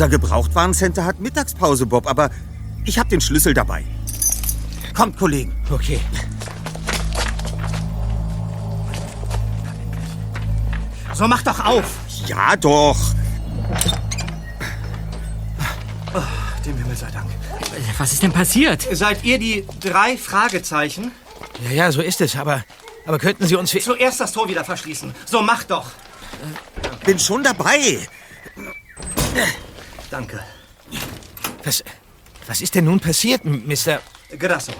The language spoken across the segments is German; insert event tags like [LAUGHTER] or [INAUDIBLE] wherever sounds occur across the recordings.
unser Gebrauchtwarencenter hat Mittagspause, Bob, aber ich habe den Schlüssel dabei. Kommt, Kollegen. Okay. So, mach doch auf! Ja, doch. Oh, dem Himmel sei Dank. Was ist denn passiert? Seid ihr die drei Fragezeichen? Ja, ja, so ist es, aber, aber könnten Sie uns... Zuerst das Tor wieder verschließen. So, mach doch. Bin schon dabei. Danke. Was, was ist denn nun passiert, Mr... Grasso.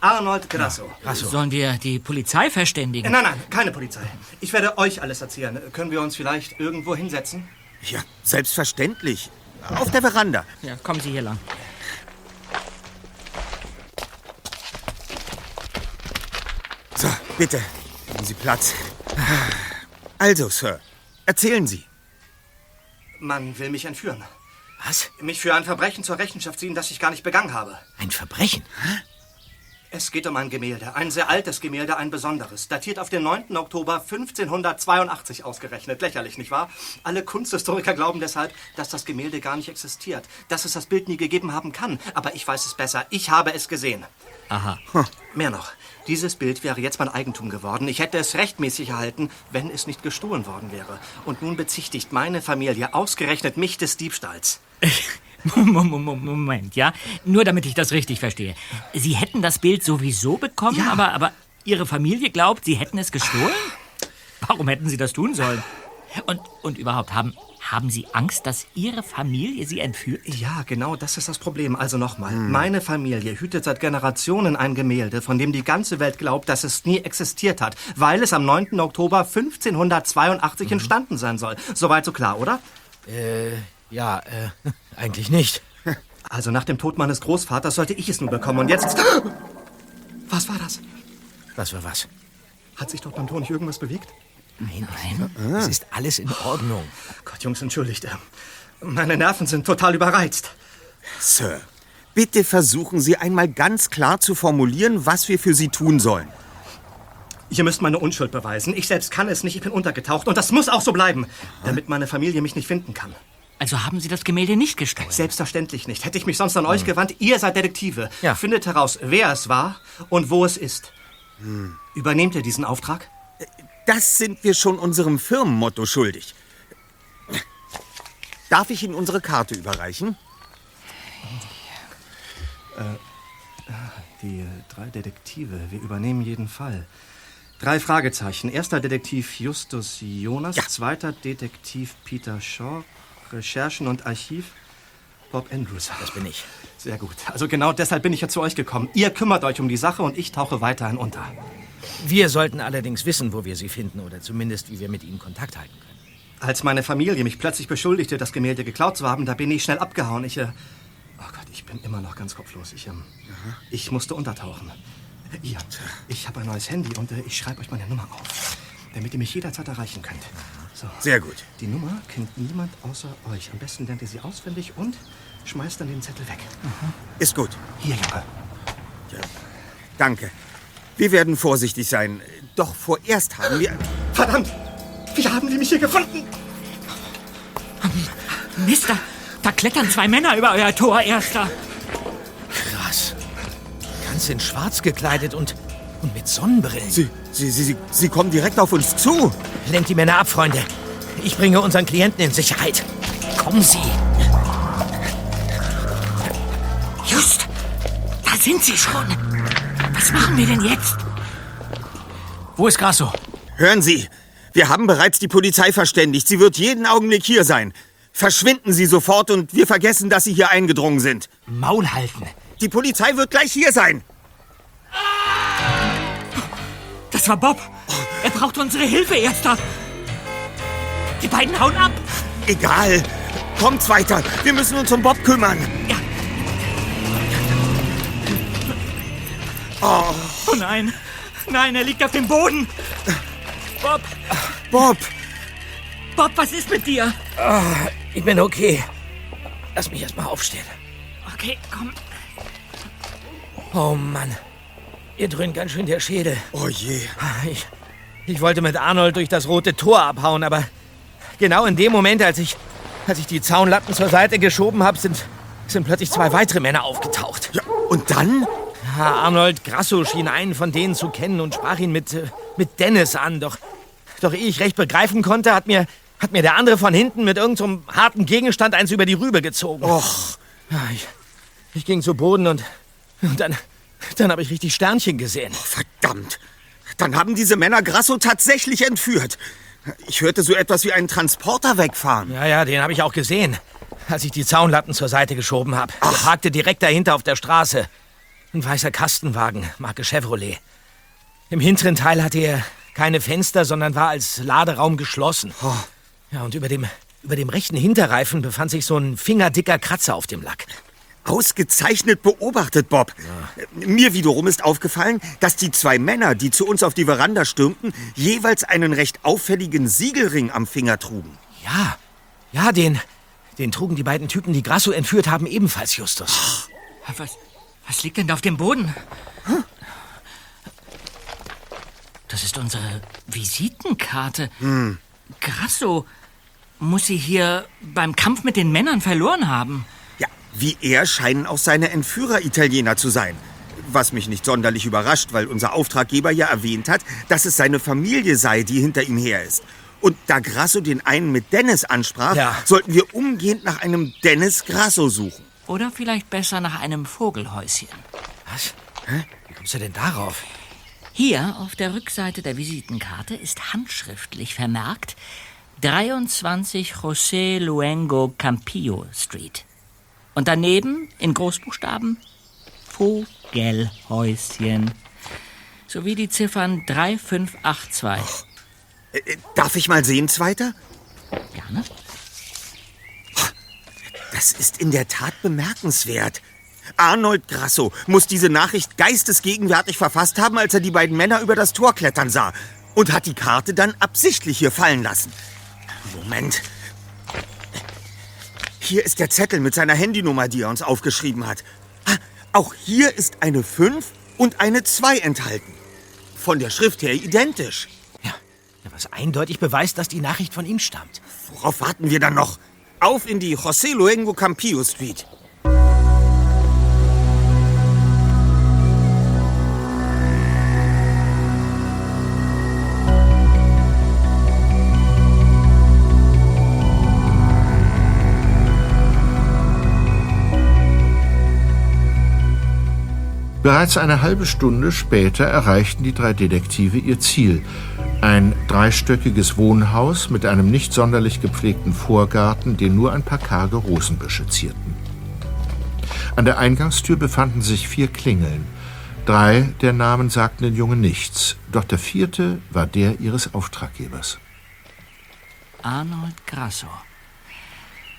Arnold Grasso. Grasso. Sollen wir die Polizei verständigen? Nein, nein, keine Polizei. Ich werde euch alles erzählen. Können wir uns vielleicht irgendwo hinsetzen? Ja, selbstverständlich. Auf der Veranda. Ja, kommen Sie hier lang. So, bitte, nehmen Sie Platz. Also, Sir, erzählen Sie. Man will mich entführen. Was? Mich für ein Verbrechen zur Rechenschaft ziehen, das ich gar nicht begangen habe. Ein Verbrechen? Hä? Es geht um ein Gemälde, ein sehr altes Gemälde, ein besonderes, datiert auf den 9. Oktober 1582 ausgerechnet. Lächerlich, nicht wahr? Alle Kunsthistoriker glauben deshalb, dass das Gemälde gar nicht existiert, dass es das Bild nie gegeben haben kann. Aber ich weiß es besser. Ich habe es gesehen. Aha. Hm. Mehr noch. Dieses Bild wäre jetzt mein Eigentum geworden. Ich hätte es rechtmäßig erhalten, wenn es nicht gestohlen worden wäre. Und nun bezichtigt meine Familie ausgerechnet mich des Diebstahls. Moment, ja? Nur damit ich das richtig verstehe. Sie hätten das Bild sowieso bekommen, ja. aber, aber Ihre Familie glaubt, Sie hätten es gestohlen? Warum hätten Sie das tun sollen? Und, und überhaupt, haben, haben Sie Angst, dass Ihre Familie Sie entführt? Ja, genau, das ist das Problem. Also nochmal. Hm. Meine Familie hütet seit Generationen ein Gemälde, von dem die ganze Welt glaubt, dass es nie existiert hat, weil es am 9. Oktober 1582 mhm. entstanden sein soll. Soweit so klar, oder? Äh, ja, äh, [LAUGHS] eigentlich nicht. Also nach dem Tod meines Großvaters sollte ich es nur bekommen und jetzt... [GASPS] Was war das? Was war was? Hat sich dort beim Tor nicht irgendwas bewegt? Nein, nein. Ah. Es ist alles in Ordnung. Gott, Jungs, entschuldigt. Meine Nerven sind total überreizt. Sir, bitte versuchen Sie einmal ganz klar zu formulieren, was wir für Sie tun sollen. Ihr müsst meine Unschuld beweisen. Ich selbst kann es nicht. Ich bin untergetaucht. Und das muss auch so bleiben, damit meine Familie mich nicht finden kann. Also haben Sie das Gemälde nicht gestohlen? Selbstverständlich nicht. Hätte ich mich sonst an hm. euch gewandt. Ihr seid Detektive. Ja. Findet heraus, wer es war und wo es ist. Hm. Übernehmt ihr diesen Auftrag? Das sind wir schon unserem Firmenmotto schuldig. Darf ich Ihnen unsere Karte überreichen? Äh, die drei Detektive. Wir übernehmen jeden Fall. Drei Fragezeichen. Erster Detektiv Justus Jonas. Ja. Zweiter Detektiv Peter Shaw. Recherchen und Archiv Bob Andrews. Das bin ich. Sehr gut. Also genau deshalb bin ich ja zu euch gekommen. Ihr kümmert euch um die Sache und ich tauche weiterhin unter. Wir sollten allerdings wissen, wo wir sie finden oder zumindest, wie wir mit ihnen Kontakt halten können. Als meine Familie mich plötzlich beschuldigte, das Gemälde geklaut zu haben, da bin ich schnell abgehauen. Ich, äh, oh Gott, ich bin immer noch ganz kopflos. Ich, ähm, ich musste untertauchen. Ihr, ich habe ein neues Handy und äh, ich schreibe euch meine Nummer auf, damit ihr mich jederzeit erreichen könnt. So. Sehr gut. Die Nummer kennt niemand außer euch. Am besten lernt ihr sie auswendig und schmeißt dann den Zettel weg. Mhm. Ist gut. Hier, Junge. Ja. Danke. Wir werden vorsichtig sein. Doch vorerst haben wir... Verdammt! Wie haben die mich hier gefunden? Mister, da klettern zwei Männer über euer Tor, Erster. Krass. Ganz in schwarz gekleidet und, und mit Sonnenbrillen. Sie, sie, sie, sie, sie kommen direkt auf uns zu. Lenkt die Männer ab, Freunde. Ich bringe unseren Klienten in Sicherheit. Kommen Sie. Just, da sind Sie schon. Was machen wir denn jetzt? Wo ist Grasso? Hören Sie, wir haben bereits die Polizei verständigt. Sie wird jeden Augenblick hier sein. Verschwinden Sie sofort und wir vergessen, dass Sie hier eingedrungen sind. Maul halten. Die Polizei wird gleich hier sein. War Bob. Er braucht unsere Hilfe, Erster. Die beiden hauen ab. Egal. Kommt weiter. Wir müssen uns um Bob kümmern. Ja. Oh. oh nein. Nein, er liegt auf dem Boden. Bob. Bob. Bob, was ist mit dir? Oh, ich bin okay. Lass mich erst mal aufstehen. Okay, komm. Oh Mann. Ihr dröhnt ganz schön der Schädel. Oh je. Ich, ich wollte mit Arnold durch das rote Tor abhauen, aber genau in dem Moment, als ich, als ich die Zaunlatten zur Seite geschoben habe, sind, sind plötzlich zwei weitere Männer aufgetaucht. Ja, und dann? Ja, Arnold Grasso schien einen von denen zu kennen und sprach ihn mit, äh, mit Dennis an. Doch, doch ehe ich recht begreifen konnte, hat mir, hat mir der andere von hinten mit irgendeinem so harten Gegenstand eins über die Rübe gezogen. Och. Ja, ich, ich ging zu Boden und, und dann, dann habe ich richtig Sternchen gesehen. Oh, verdammt. Dann haben diese Männer Grasso tatsächlich entführt. Ich hörte so etwas wie einen Transporter wegfahren. Ja, ja, den habe ich auch gesehen, als ich die Zaunlatten zur Seite geschoben habe. Er parkte direkt dahinter auf der Straße. Ein weißer Kastenwagen, Marke Chevrolet. Im hinteren Teil hatte er keine Fenster, sondern war als Laderaum geschlossen. Oh. Ja, und über dem, über dem rechten Hinterreifen befand sich so ein fingerdicker Kratzer auf dem Lack. Ausgezeichnet beobachtet, Bob. Ja. Mir wiederum ist aufgefallen, dass die zwei Männer, die zu uns auf die Veranda stürmten, jeweils einen recht auffälligen Siegelring am Finger trugen. Ja, ja, den, den trugen die beiden Typen, die Grasso entführt haben, ebenfalls, Justus. Was, was liegt denn da auf dem Boden? Hm? Das ist unsere Visitenkarte. Hm. Grasso muss sie hier beim Kampf mit den Männern verloren haben. Wie er scheinen auch seine Entführer Italiener zu sein. Was mich nicht sonderlich überrascht, weil unser Auftraggeber ja erwähnt hat, dass es seine Familie sei, die hinter ihm her ist. Und da Grasso den einen mit Dennis ansprach, ja. sollten wir umgehend nach einem Dennis Grasso suchen. Oder vielleicht besser nach einem Vogelhäuschen. Was? Hä? Wie kommst du denn darauf? Hier auf der Rückseite der Visitenkarte ist handschriftlich vermerkt 23 José Luengo Campillo Street. Und daneben in Großbuchstaben Vogelhäuschen. Sowie die Ziffern 3582. Äh, darf ich mal sehen, Zweiter? Gerne. Das ist in der Tat bemerkenswert. Arnold Grasso muss diese Nachricht geistesgegenwärtig verfasst haben, als er die beiden Männer über das Tor klettern sah. Und hat die Karte dann absichtlich hier fallen lassen. Moment. Hier ist der Zettel mit seiner Handynummer, die er uns aufgeschrieben hat. Auch hier ist eine 5 und eine 2 enthalten. Von der Schrift her identisch. Ja, was eindeutig beweist, dass die Nachricht von ihm stammt. Worauf warten wir dann noch? Auf in die José Luengo Campillo Street. Bereits eine halbe Stunde später erreichten die drei Detektive ihr Ziel. Ein dreistöckiges Wohnhaus mit einem nicht sonderlich gepflegten Vorgarten, den nur ein paar karge Rosenbüsche zierten. An der Eingangstür befanden sich vier Klingeln. Drei der Namen sagten den Jungen nichts, doch der vierte war der ihres Auftraggebers. Arnold Grasso.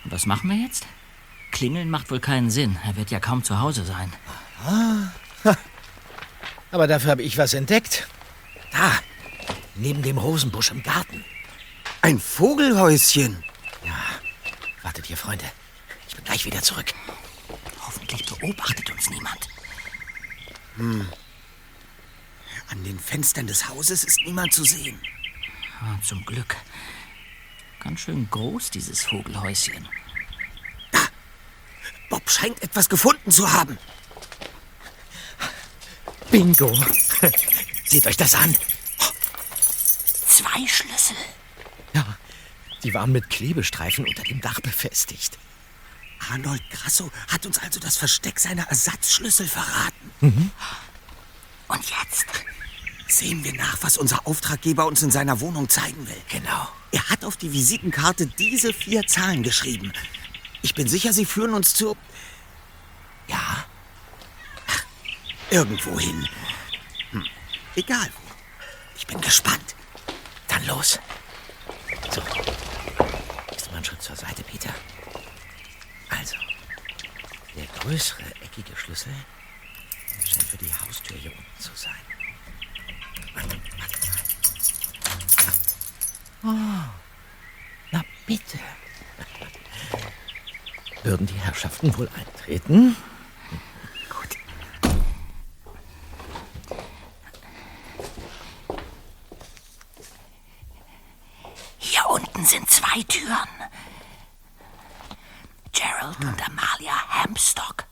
Und was machen wir jetzt? Klingeln macht wohl keinen Sinn. Er wird ja kaum zu Hause sein. Ah. Aber dafür habe ich was entdeckt. Da, neben dem Rosenbusch im Garten. Ein Vogelhäuschen. Ja, wartet hier, Freunde. Ich bin gleich wieder zurück. Hoffentlich beobachtet uns niemand. Hm. An den Fenstern des Hauses ist niemand zu sehen. Ja, zum Glück. Ganz schön groß, dieses Vogelhäuschen. Da! Bob scheint etwas gefunden zu haben. Bingo. Seht euch das an. Zwei Schlüssel. Ja, die waren mit Klebestreifen unter dem Dach befestigt. Arnold Grasso hat uns also das Versteck seiner Ersatzschlüssel verraten. Mhm. Und jetzt? Sehen wir nach, was unser Auftraggeber uns in seiner Wohnung zeigen will. Genau. Er hat auf die Visitenkarte diese vier Zahlen geschrieben. Ich bin sicher, sie führen uns zu... Ja, Irgendwo hin. Hm. Egal. Ich bin gespannt. Dann los. So. Mal einen Schritt zur Seite, Peter? Also, der größere eckige Schlüssel scheint für die Haustür hier unten zu sein. Warte, warte mal. Oh, na bitte. [LAUGHS] Würden die Herrschaften wohl eintreten? Hinten sind zwei Türen. Gerald und Amalia Hampstock.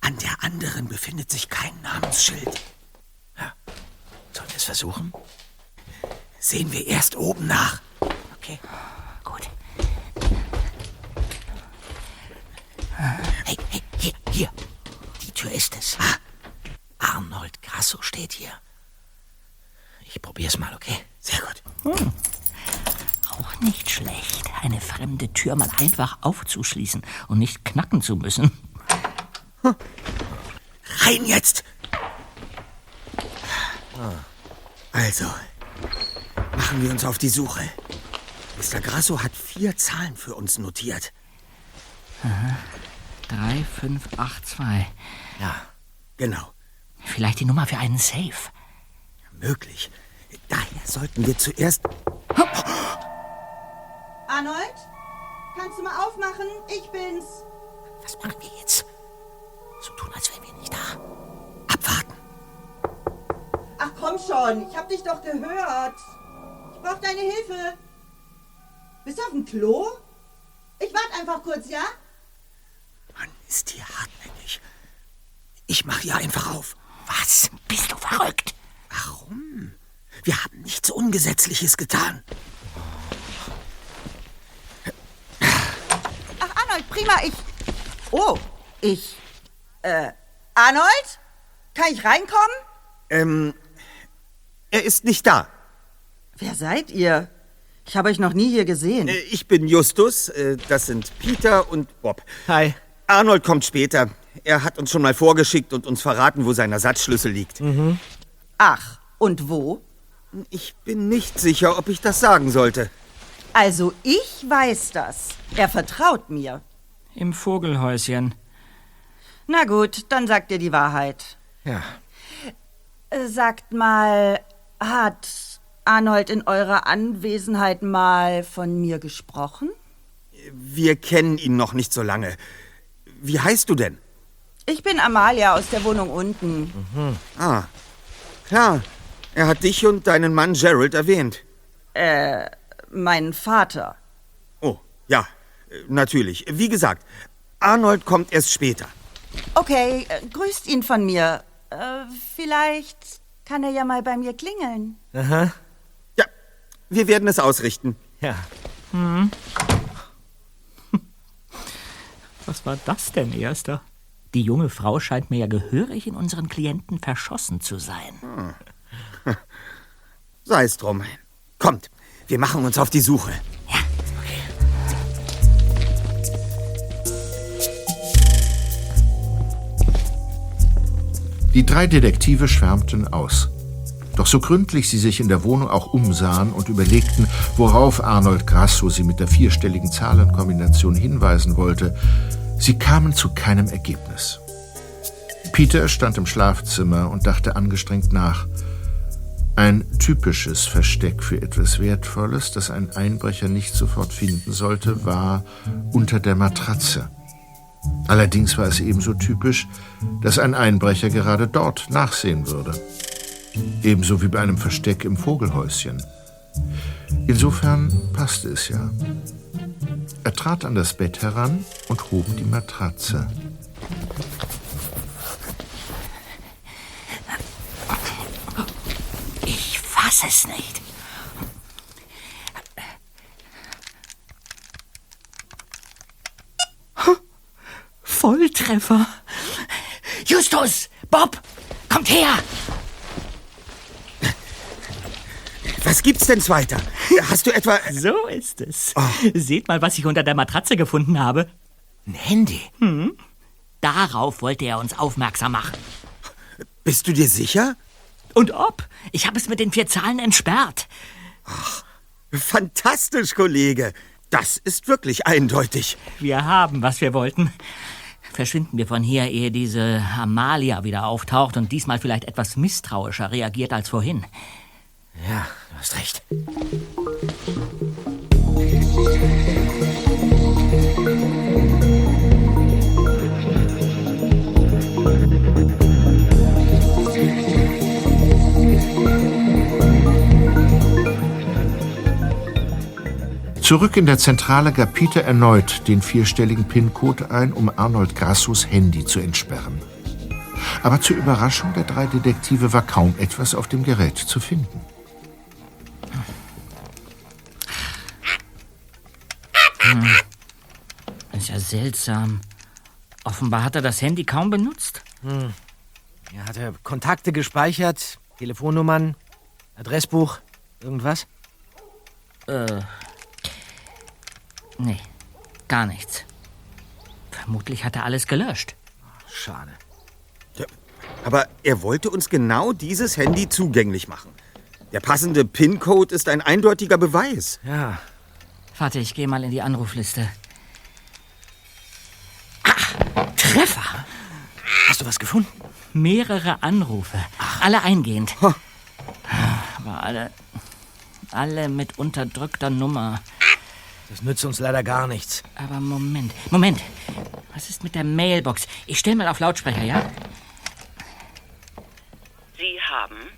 An der anderen befindet sich kein Namensschild. Sollen wir es versuchen? Sehen wir erst oben nach. Okay. Gut. Hey, hey, hier, hier. Die Tür ist es. Arnold Grasso steht hier. Ich probier's mal, okay? Sehr gut. Auch nicht schlecht, eine fremde Tür mal einfach aufzuschließen und nicht knacken zu müssen. Rein jetzt! Also, machen wir uns auf die Suche. Mr. Grasso hat vier Zahlen für uns notiert. 3582. Ja. Genau, Vielleicht die Nummer für einen Safe. möglich. Daher sollten wir zuerst... Arnold? Kannst du mal aufmachen? Ich bin's. Was machen wir jetzt? So tun, als wären wir nicht da. Abwarten. Ach komm schon, ich hab dich doch gehört. Ich brauch deine Hilfe. Bist du auf dem Klo? Ich warte einfach kurz, ja? Mann, ist hier hartnäckig. Ich mach hier einfach auf. Was? Bist du verrückt? Warum? Wir haben nichts Ungesetzliches getan. Ach, Arnold, prima, ich. Oh, ich. Äh, Arnold? Kann ich reinkommen? Ähm, er ist nicht da. Wer seid ihr? Ich habe euch noch nie hier gesehen. Äh, Ich bin Justus, äh, das sind Peter und Bob. Hi. Arnold kommt später. Er hat uns schon mal vorgeschickt und uns verraten, wo sein Ersatzschlüssel liegt. Ach, und wo? Ich bin nicht sicher, ob ich das sagen sollte. Also, ich weiß das. Er vertraut mir. Im Vogelhäuschen. Na gut, dann sagt ihr die Wahrheit. Ja. Äh, Sagt mal, hat Arnold in eurer Anwesenheit mal von mir gesprochen? Wir kennen ihn noch nicht so lange. Wie heißt du denn? Ich bin Amalia aus der Wohnung unten. Ah, klar. Er hat dich und deinen Mann Gerald erwähnt. Mein Vater. Oh, ja, äh, natürlich. Wie gesagt, Arnold kommt erst später. Okay, äh, grüßt ihn von mir. Äh, vielleicht kann er ja mal bei mir klingeln. Ja, wir werden es ausrichten. Ja. [LAUGHS] Was war das denn, Erster? Die junge Frau scheint mir ja gehörig in unseren Klienten verschossen zu sein. [LAUGHS] Sei es drum. Kommt, wir machen uns auf die Suche. Die drei Detektive schwärmten aus. Doch so gründlich sie sich in der Wohnung auch umsahen und überlegten, worauf Arnold Grasso sie mit der vierstelligen Zahlenkombination hinweisen wollte, sie kamen zu keinem Ergebnis. Peter stand im Schlafzimmer und dachte angestrengt nach. Ein typisches Versteck für etwas Wertvolles, das ein Einbrecher nicht sofort finden sollte, war unter der Matratze. Allerdings war es ebenso typisch, dass ein Einbrecher gerade dort nachsehen würde. Ebenso wie bei einem Versteck im Vogelhäuschen. Insofern passte es ja. Er trat an das Bett heran und hob die Matratze. Ich fass es nicht. Volltreffer. Justus! Bob! Kommt her! Was gibt's denn weiter? Hast du etwa... So ist es. Seht mal, was ich unter der Matratze gefunden habe. Ein Handy. Darauf wollte er uns aufmerksam machen. Bist du dir sicher? Und ob? Ich habe es mit den vier Zahlen entsperrt. Fantastisch, Kollege. Das ist wirklich eindeutig. Wir haben, was wir wollten. Verschwinden wir von hier, ehe diese Amalia wieder auftaucht und diesmal vielleicht etwas misstrauischer reagiert als vorhin. Ja, du hast recht. Zurück in der Zentrale gab Peter erneut den vierstelligen PIN-Code ein, um Arnold Grassos Handy zu entsperren. Aber zur Überraschung der drei Detektive war kaum etwas auf dem Gerät zu finden. Ist ja seltsam. Offenbar hat er das Handy kaum benutzt. Er hatte Kontakte gespeichert, Telefonnummern, Adressbuch, irgendwas? Nee, gar nichts. Vermutlich hat er alles gelöscht. Schade. Aber er wollte uns genau dieses Handy zugänglich machen. Der passende PIN-Code ist ein eindeutiger Beweis. Ja, Warte, ich gehe mal in die Anrufliste. Ah, Treffer! hast du was gefunden? Mehrere Anrufe. Alle eingehend. Aber alle. Alle mit unterdrückter Nummer. Das nützt uns leider gar nichts. Aber Moment, Moment. Was ist mit der Mailbox? Ich stelle mal auf Lautsprecher, ja? Sie haben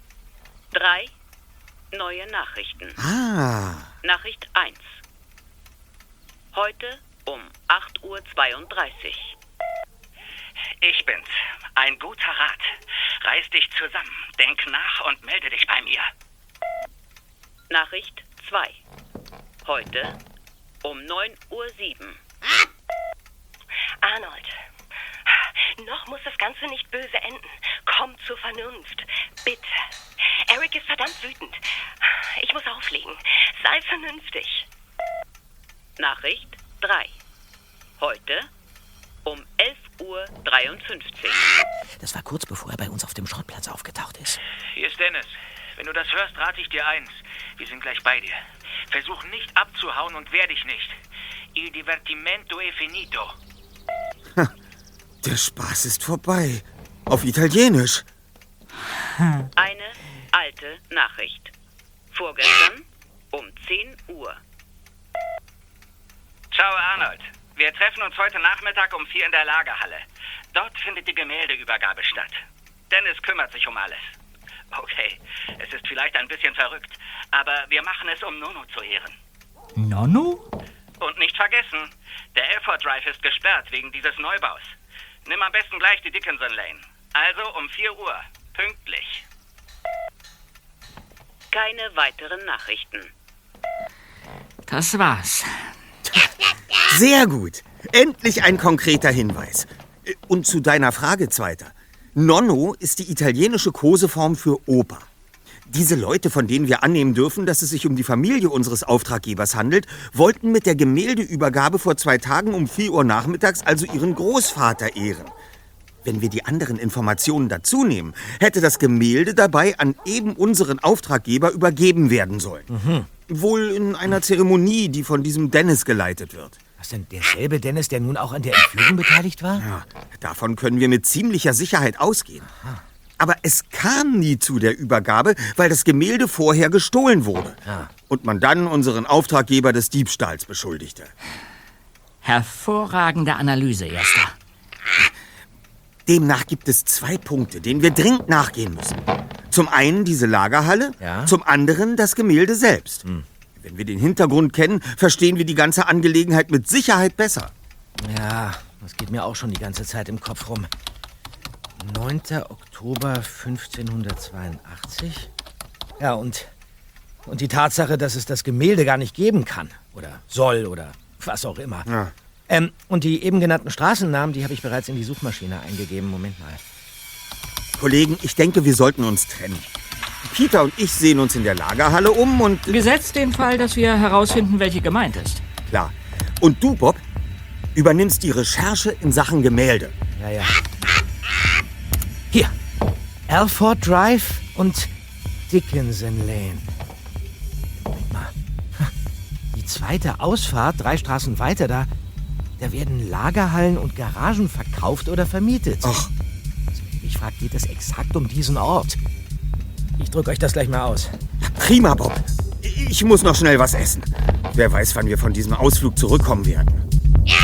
drei neue Nachrichten. Ah, Nachricht 1. Heute um 8.32 Uhr. Ich bin's. Ein guter Rat. Reiß dich zusammen, denk nach und melde dich bei mir. Nachricht 2. Heute um 9.07 Uhr. Arnold, noch muss das Ganze nicht böse enden. Komm zur Vernunft. Bitte. Eric ist verdammt wütend. Ich muss auflegen. Sei vernünftig. Nachricht 3. Heute um 11.53 Uhr. Das war kurz bevor er bei uns auf dem Schrottplatz aufgetaucht ist. Hier ist Dennis. Wenn du das hörst, rate ich dir eins. Wir sind gleich bei dir. Versuch nicht abzuhauen und wehr dich nicht. Il divertimento è finito. der Spaß ist vorbei. Auf Italienisch. Eine alte Nachricht. Vorgestern um 10 Uhr. Ciao, Arnold. Wir treffen uns heute Nachmittag um vier in der Lagerhalle. Dort findet die Gemäldeübergabe statt. Dennis kümmert sich um alles. [LAUGHS] Okay, es ist vielleicht ein bisschen verrückt, aber wir machen es, um Nono zu ehren. Nonno? Und nicht vergessen, der Airport Drive ist gesperrt wegen dieses Neubaus. Nimm am besten gleich die Dickinson Lane. Also um 4 Uhr. Pünktlich. Keine weiteren Nachrichten. Das war's. Sehr gut. Endlich ein konkreter Hinweis. Äh, Und zu deiner Frage, Zweiter. Nonno ist die italienische Koseform für Opa. Diese Leute, von denen wir annehmen dürfen, dass es sich um die Familie unseres Auftraggebers handelt, wollten mit der Gemäldeübergabe vor zwei Tagen um 4 Uhr nachmittags also ihren Großvater ehren. Wenn wir die anderen Informationen dazu nehmen, hätte das Gemälde dabei an eben unseren Auftraggeber übergeben werden sollen. Wohl in einer Zeremonie, die von diesem Dennis geleitet wird. Was denn derselbe Dennis, der nun auch an der Entführung beteiligt war? Ja, davon können wir mit ziemlicher Sicherheit ausgehen. Aber es kam nie zu der Übergabe, weil das Gemälde vorher gestohlen wurde. Ja. Und man dann unseren Auftraggeber des Diebstahls beschuldigte. Hervorragende Analyse, Erster. Demnach gibt es zwei Punkte, denen wir dringend nachgehen müssen. Zum einen diese Lagerhalle, Ja. zum anderen das Gemälde selbst. Wenn wir den Hintergrund kennen, verstehen wir die ganze Angelegenheit mit Sicherheit besser. Ja, das geht mir auch schon die ganze Zeit im Kopf rum. 9. Oktober 1582? Ja, und, und die Tatsache, dass es das Gemälde gar nicht geben kann. Oder soll oder was auch immer. Ja. Ähm, und die eben genannten Straßennamen, die habe ich bereits in die Suchmaschine eingegeben. Moment mal. Kollegen, ich denke, wir sollten uns trennen. Peter und ich sehen uns in der Lagerhalle um und Gesetzt den Fall, dass wir herausfinden, welche gemeint ist. Klar. Und du, Bob, übernimmst die Recherche in Sachen Gemälde. Ja, ja. Hier. Alford Drive und Dickinson Lane. Moment mal. Die zweite Ausfahrt, drei Straßen weiter, da, da werden Lagerhallen und Garagen verkauft oder vermietet. Ach. Ich frage, geht es exakt um diesen Ort? Ich drücke euch das gleich mal aus. Prima, Bob. Ich muss noch schnell was essen. Wer weiß, wann wir von diesem Ausflug zurückkommen werden. Ja.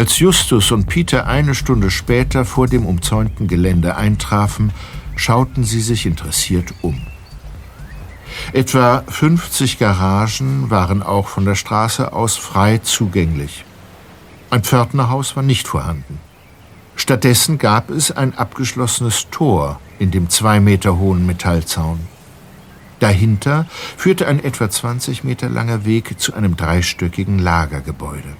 Als Justus und Peter eine Stunde später vor dem umzäunten Gelände eintrafen, schauten sie sich interessiert um. Etwa 50 Garagen waren auch von der Straße aus frei zugänglich. Ein Pförtnerhaus war nicht vorhanden. Stattdessen gab es ein abgeschlossenes Tor in dem zwei Meter hohen Metallzaun. Dahinter führte ein etwa 20 Meter langer Weg zu einem dreistöckigen Lagergebäude.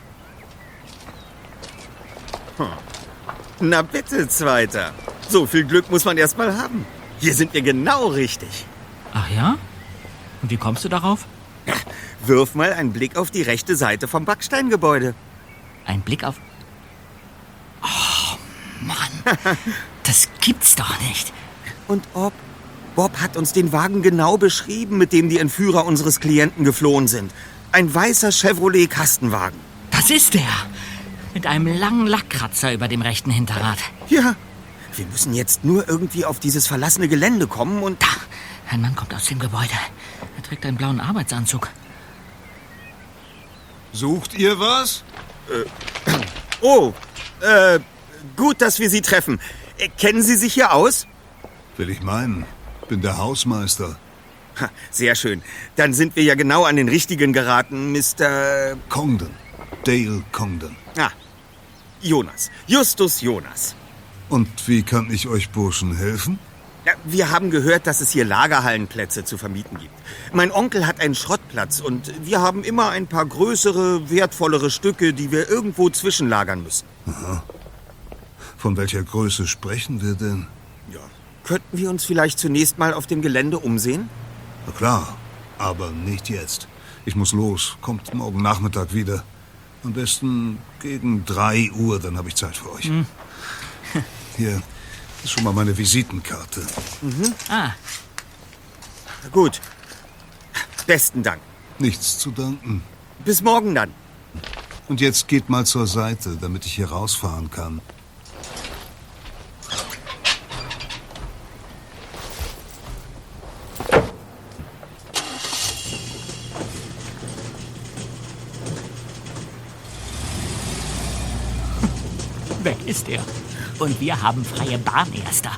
Na bitte, Zweiter. So viel Glück muss man erst mal haben. Hier sind wir genau richtig. Ach ja? Und wie kommst du darauf? Wirf mal einen Blick auf die rechte Seite vom Backsteingebäude. Ein Blick auf. Oh, Mann. [LAUGHS] Das gibt's doch nicht. Und ob? Bob hat uns den Wagen genau beschrieben, mit dem die Entführer unseres Klienten geflohen sind. Ein weißer Chevrolet Kastenwagen. Das ist der. Mit einem langen Lackkratzer über dem rechten Hinterrad. Ja. Wir müssen jetzt nur irgendwie auf dieses verlassene Gelände kommen und... Da! Ein Mann kommt aus dem Gebäude. Er trägt einen blauen Arbeitsanzug. Sucht ihr was? Äh, oh, äh, gut, dass wir Sie treffen. Äh, kennen Sie sich hier aus? Will ich meinen. Bin der Hausmeister. Ha, sehr schön. Dann sind wir ja genau an den richtigen geraten, Mr. Congdon. Dale Congdon. Ah, Jonas. Justus Jonas. Und wie kann ich euch Burschen helfen? Ja, wir haben gehört, dass es hier Lagerhallenplätze zu vermieten gibt. Mein Onkel hat einen Schrottplatz und wir haben immer ein paar größere, wertvollere Stücke, die wir irgendwo zwischenlagern müssen. Aha. Von welcher Größe sprechen wir denn? Ja. Könnten wir uns vielleicht zunächst mal auf dem Gelände umsehen? Na klar, aber nicht jetzt. Ich muss los. Kommt morgen Nachmittag wieder. Am besten gegen drei Uhr, dann habe ich Zeit für euch. Hm. Hier ist schon mal meine Visitenkarte. Mhm. Ah. Gut. Besten Dank. Nichts zu danken. Bis morgen dann. Und jetzt geht mal zur Seite, damit ich hier rausfahren kann. Und wir haben freie Bahn, Erster.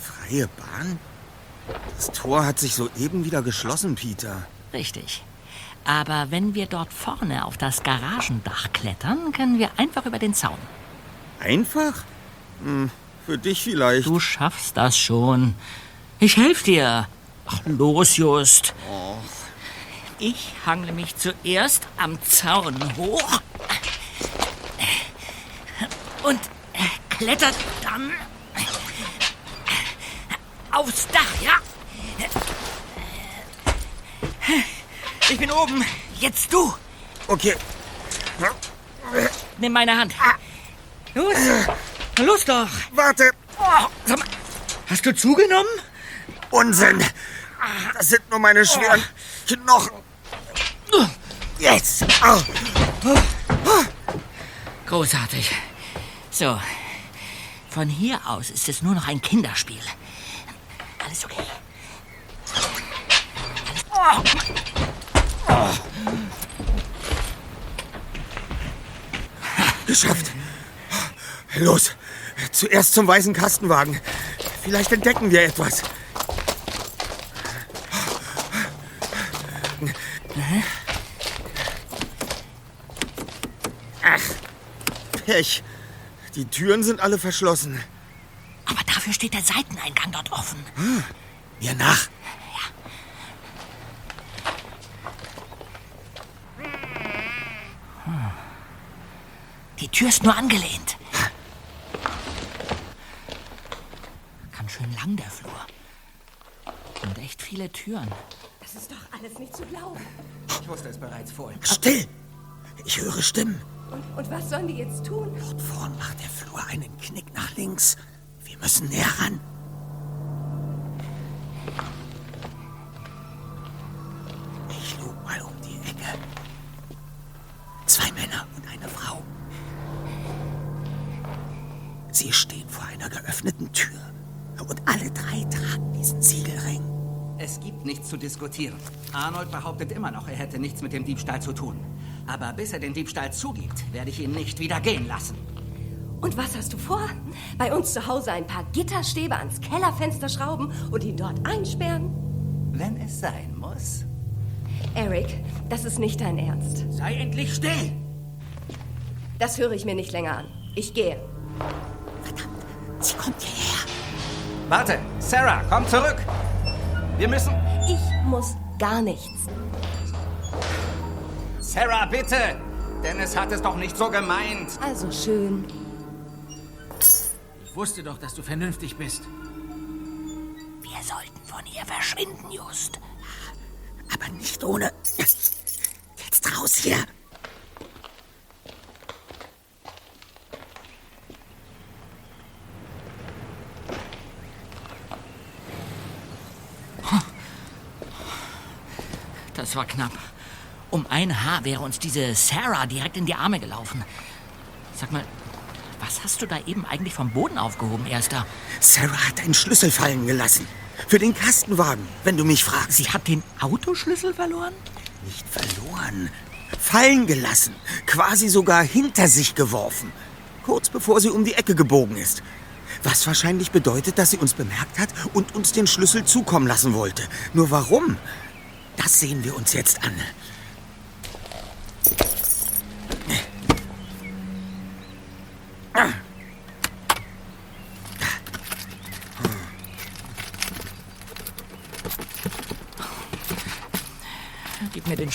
Freie Bahn? Das Tor hat sich soeben wieder geschlossen, Peter. Richtig. Aber wenn wir dort vorne auf das Garagendach klettern, können wir einfach über den Zaun. Einfach? Hm, für dich vielleicht. Du schaffst das schon. Ich helfe dir. Ach, los, Just. Oh. Ich hangle mich zuerst am Zaun hoch und klettert dann aufs Dach, ja? Ich bin oben. Jetzt du. Okay. Nimm meine Hand. Los. Los doch. Warte. Oh, mal, hast du zugenommen? Unsinn. Das sind nur meine schweren Knochen. Jetzt. Oh. Großartig. So. Von hier aus ist es nur noch ein Kinderspiel. Alles okay. Oh. Oh. Geschafft. Los. Zuerst zum weißen Kastenwagen. Vielleicht entdecken wir etwas. Ach, Pech. Die Türen sind alle verschlossen. Aber dafür steht der Seiteneingang dort offen. Hm. Mir nach. Hm. Die Tür ist nur angelehnt. Ganz schön lang, der Flur. Und echt viele Türen. Das ist doch alles nicht zu glauben. Ich wusste es bereits vorhin. Still! Ich höre Stimmen. Und, und was sollen die jetzt tun? Dort vorn macht der Flur einen Knick nach links. Wir müssen näher ran. Ich lug mal um die Ecke. Zwei Männer und eine Frau. Sie stehen vor einer geöffneten Tür. Und alle drei tragen diesen Siegelring. Es gibt nichts zu diskutieren. Arnold behauptet immer noch, er hätte nichts mit dem Diebstahl zu tun. Aber bis er den Diebstahl zugibt, werde ich ihn nicht wieder gehen lassen. Und was hast du vor? Bei uns zu Hause ein paar Gitterstäbe ans Kellerfenster schrauben und ihn dort einsperren? Wenn es sein muss. Eric, das ist nicht dein Ernst. Sei endlich still! Das höre ich mir nicht länger an. Ich gehe. Sie kommt hierher. Warte, Sarah, komm zurück. Wir müssen. Ich muss gar nichts. Sarah, bitte! Dennis hat es doch nicht so gemeint. Also schön. Ich wusste doch, dass du vernünftig bist. Wir sollten von hier verschwinden, Just. Aber nicht ohne. Jetzt raus hier! Das war knapp. Um ein Haar wäre uns diese Sarah direkt in die Arme gelaufen. Sag mal, was hast du da eben eigentlich vom Boden aufgehoben, Erster? Sarah hat einen Schlüssel fallen gelassen. Für den Kastenwagen, wenn du mich fragst. Sie hat den Autoschlüssel verloren? Nicht verloren. Fallen gelassen. Quasi sogar hinter sich geworfen. Kurz bevor sie um die Ecke gebogen ist. Was wahrscheinlich bedeutet, dass sie uns bemerkt hat und uns den Schlüssel zukommen lassen wollte. Nur warum? Das sehen wir uns jetzt an.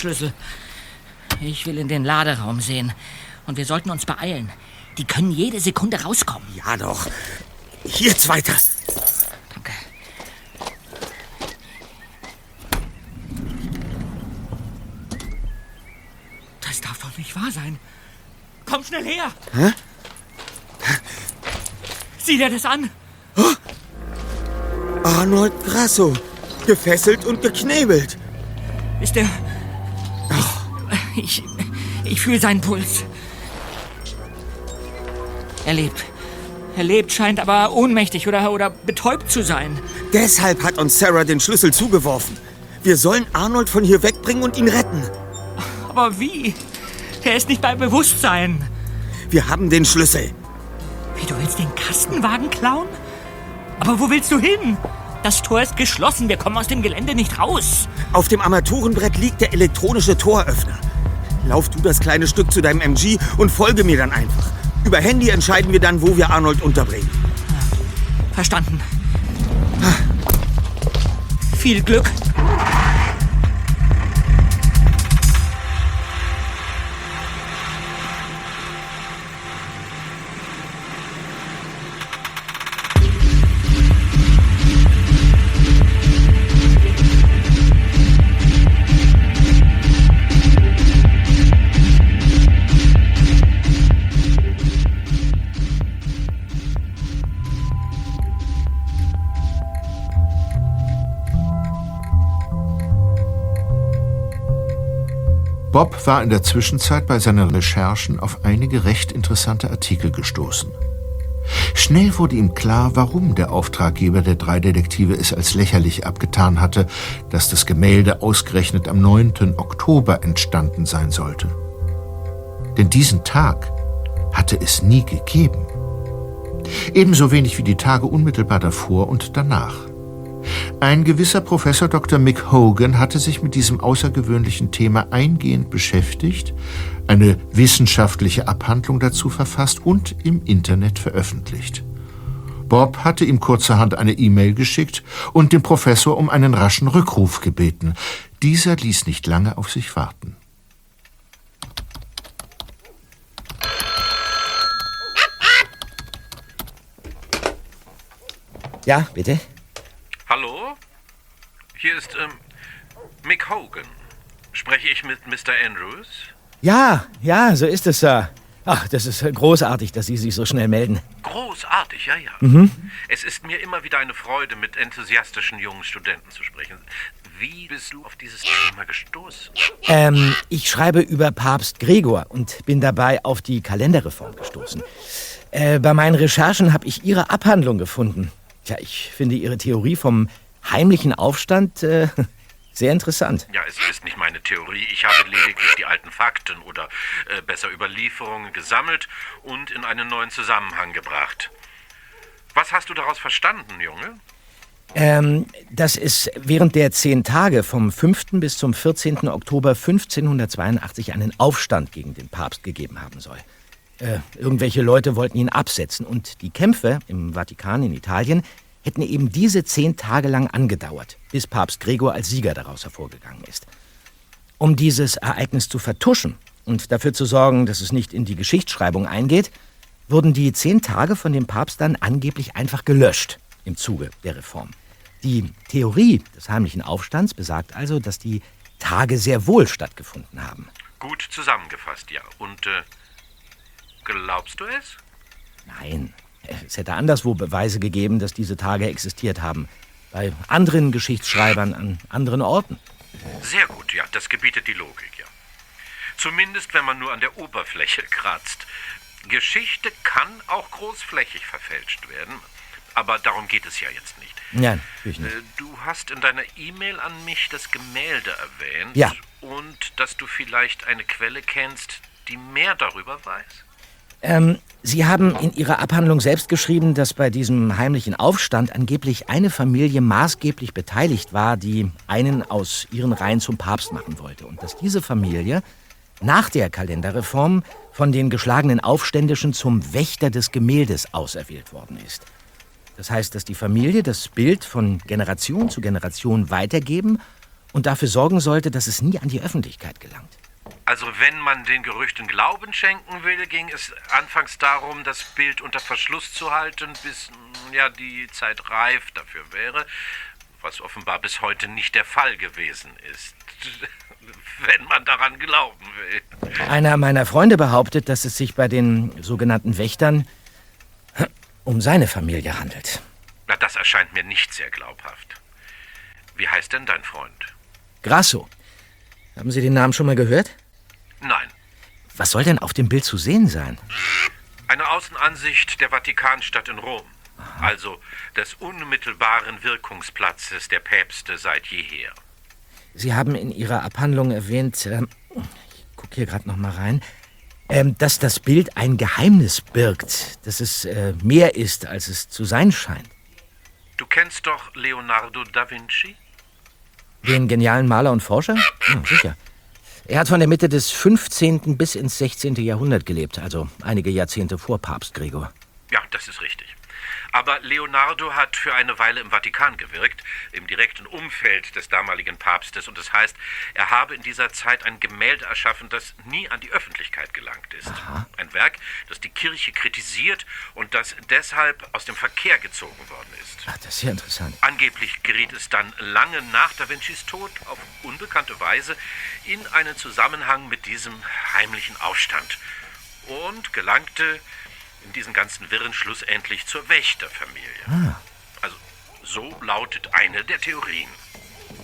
Gib mir den Schlüssel. Ich will in den Laderaum sehen. Und wir sollten uns beeilen. Die können jede Sekunde rauskommen. Ja doch. Jetzt weiter. Danke. Das darf doch nicht wahr sein. Komm schnell her! Hä? Sieh dir das an! Arnold Grasso. Gefesselt und geknebelt. Ist der. Ich. Ich fühle seinen Puls. Er lebt. Er lebt, scheint aber ohnmächtig oder, oder betäubt zu sein. Deshalb hat uns Sarah den Schlüssel zugeworfen. Wir sollen Arnold von hier wegbringen und ihn retten. Aber wie? Er ist nicht bei Bewusstsein. Wir haben den Schlüssel. Wie, du willst den Kastenwagen klauen? Aber wo willst du hin? Das Tor ist geschlossen. Wir kommen aus dem Gelände nicht raus. Auf dem Armaturenbrett liegt der elektronische Toröffner. Lauf du das kleine Stück zu deinem MG und folge mir dann einfach. Über Handy entscheiden wir dann, wo wir Arnold unterbringen. Verstanden. Viel Glück. War in der Zwischenzeit bei seinen Recherchen auf einige recht interessante Artikel gestoßen. Schnell wurde ihm klar, warum der Auftraggeber der drei Detektive es als lächerlich abgetan hatte, dass das Gemälde ausgerechnet am 9. Oktober entstanden sein sollte. Denn diesen Tag hatte es nie gegeben. Ebenso wenig wie die Tage unmittelbar davor und danach. Ein gewisser Professor Dr. Mick Hogan hatte sich mit diesem außergewöhnlichen Thema eingehend beschäftigt, eine wissenschaftliche Abhandlung dazu verfasst und im Internet veröffentlicht. Bob hatte ihm kurzerhand eine E-Mail geschickt und den Professor um einen raschen Rückruf gebeten. Dieser ließ nicht lange auf sich warten. Ja, bitte? Hier ist ähm, Mick Hogan. Spreche ich mit Mr. Andrews? Ja, ja, so ist es, Sir. Ach, das ist großartig, dass Sie sich so schnell melden. Großartig, ja, ja. Mhm. Es ist mir immer wieder eine Freude, mit enthusiastischen jungen Studenten zu sprechen. Wie bist du auf dieses Thema gestoßen? Ähm, ich schreibe über Papst Gregor und bin dabei auf die Kalenderreform gestoßen. Äh, bei meinen Recherchen habe ich Ihre Abhandlung gefunden. Tja, ich finde Ihre Theorie vom heimlichen Aufstand äh, [LAUGHS] Sehr interessant. Ja, es ist nicht meine Theorie. Ich habe lediglich die alten Fakten oder äh, besser Überlieferungen gesammelt und in einen neuen Zusammenhang gebracht. Was hast du daraus verstanden, Junge? Ähm, dass es während der zehn Tage vom 5. bis zum 14. Oktober 1582 einen Aufstand gegen den Papst gegeben haben soll. Äh, irgendwelche Leute wollten ihn absetzen und die Kämpfe im Vatikan in Italien hätten eben diese zehn Tage lang angedauert, bis Papst Gregor als Sieger daraus hervorgegangen ist. Um dieses Ereignis zu vertuschen und dafür zu sorgen, dass es nicht in die Geschichtsschreibung eingeht, wurden die zehn Tage von dem Papst dann angeblich einfach gelöscht im Zuge der Reform. Die Theorie des heimlichen Aufstands besagt also, dass die Tage sehr wohl stattgefunden haben. Gut zusammengefasst, ja. Und äh, glaubst du es? Nein, es hätte anderswo Beweise gegeben, dass diese Tage existiert haben. Bei anderen Geschichtsschreibern an anderen Orten. Sehr gut, ja, das gebietet die Logik, ja. Zumindest, wenn man nur an der Oberfläche kratzt. Geschichte kann auch großflächig verfälscht werden, aber darum geht es ja jetzt nicht. Nein, natürlich nicht. Äh, Du hast in deiner E-Mail an mich das Gemälde erwähnt. Ja. Und dass du vielleicht eine Quelle kennst, die mehr darüber weiß. Ähm, Sie haben in Ihrer Abhandlung selbst geschrieben, dass bei diesem heimlichen Aufstand angeblich eine Familie maßgeblich beteiligt war, die einen aus ihren Reihen zum Papst machen wollte. Und dass diese Familie nach der Kalenderreform von den geschlagenen Aufständischen zum Wächter des Gemäldes auserwählt worden ist. Das heißt, dass die Familie das Bild von Generation zu Generation weitergeben und dafür sorgen sollte, dass es nie an die Öffentlichkeit gelangt. Also wenn man den Gerüchten Glauben schenken will, ging es anfangs darum, das Bild unter Verschluss zu halten, bis mm, ja die Zeit reif dafür wäre, was offenbar bis heute nicht der Fall gewesen ist. [LAUGHS] Wenn man daran glauben will. Einer meiner Freunde behauptet, dass es sich bei den sogenannten Wächtern [CLEARS THROAT] um seine Familie handelt. Na, das erscheint mir nicht sehr glaubhaft. Wie heißt denn dein Freund? Grasso. Haben Sie den Namen schon mal gehört? Nein. Was soll denn auf dem Bild zu sehen sein? Eine Außenansicht der Vatikanstadt in Rom. Also des unmittelbaren Wirkungsplatzes der Päpste seit jeher. Sie haben in Ihrer Abhandlung erwähnt, ähm, ich gucke hier gerade noch mal rein, ähm, dass das Bild ein Geheimnis birgt, dass es äh, mehr ist, als es zu sein scheint. Du kennst doch Leonardo da Vinci? Den genialen Maler und Forscher? Ja, sicher. Er hat von der Mitte des 15. bis ins 16. Jahrhundert gelebt, also einige Jahrzehnte vor Papst Gregor. Ja, das ist richtig. Aber Leonardo hat für eine Weile im Vatikan gewirkt, im direkten Umfeld des damaligen Papstes. Und das heißt, er habe in dieser Zeit ein Gemälde erschaffen, das nie an die Öffentlichkeit gelangt ist. Ein Werk, das die Kirche kritisiert und das deshalb aus dem Verkehr gezogen worden ist. Ach, das ist ja interessant. Angeblich geriet es dann lange nach Da Vincis Tod auf unbekannte Weise in einen Zusammenhang mit diesem heimlichen Aufstand und gelangte in diesen ganzen Wirren schlussendlich zur Wächterfamilie. Ah. Also so lautet eine der Theorien.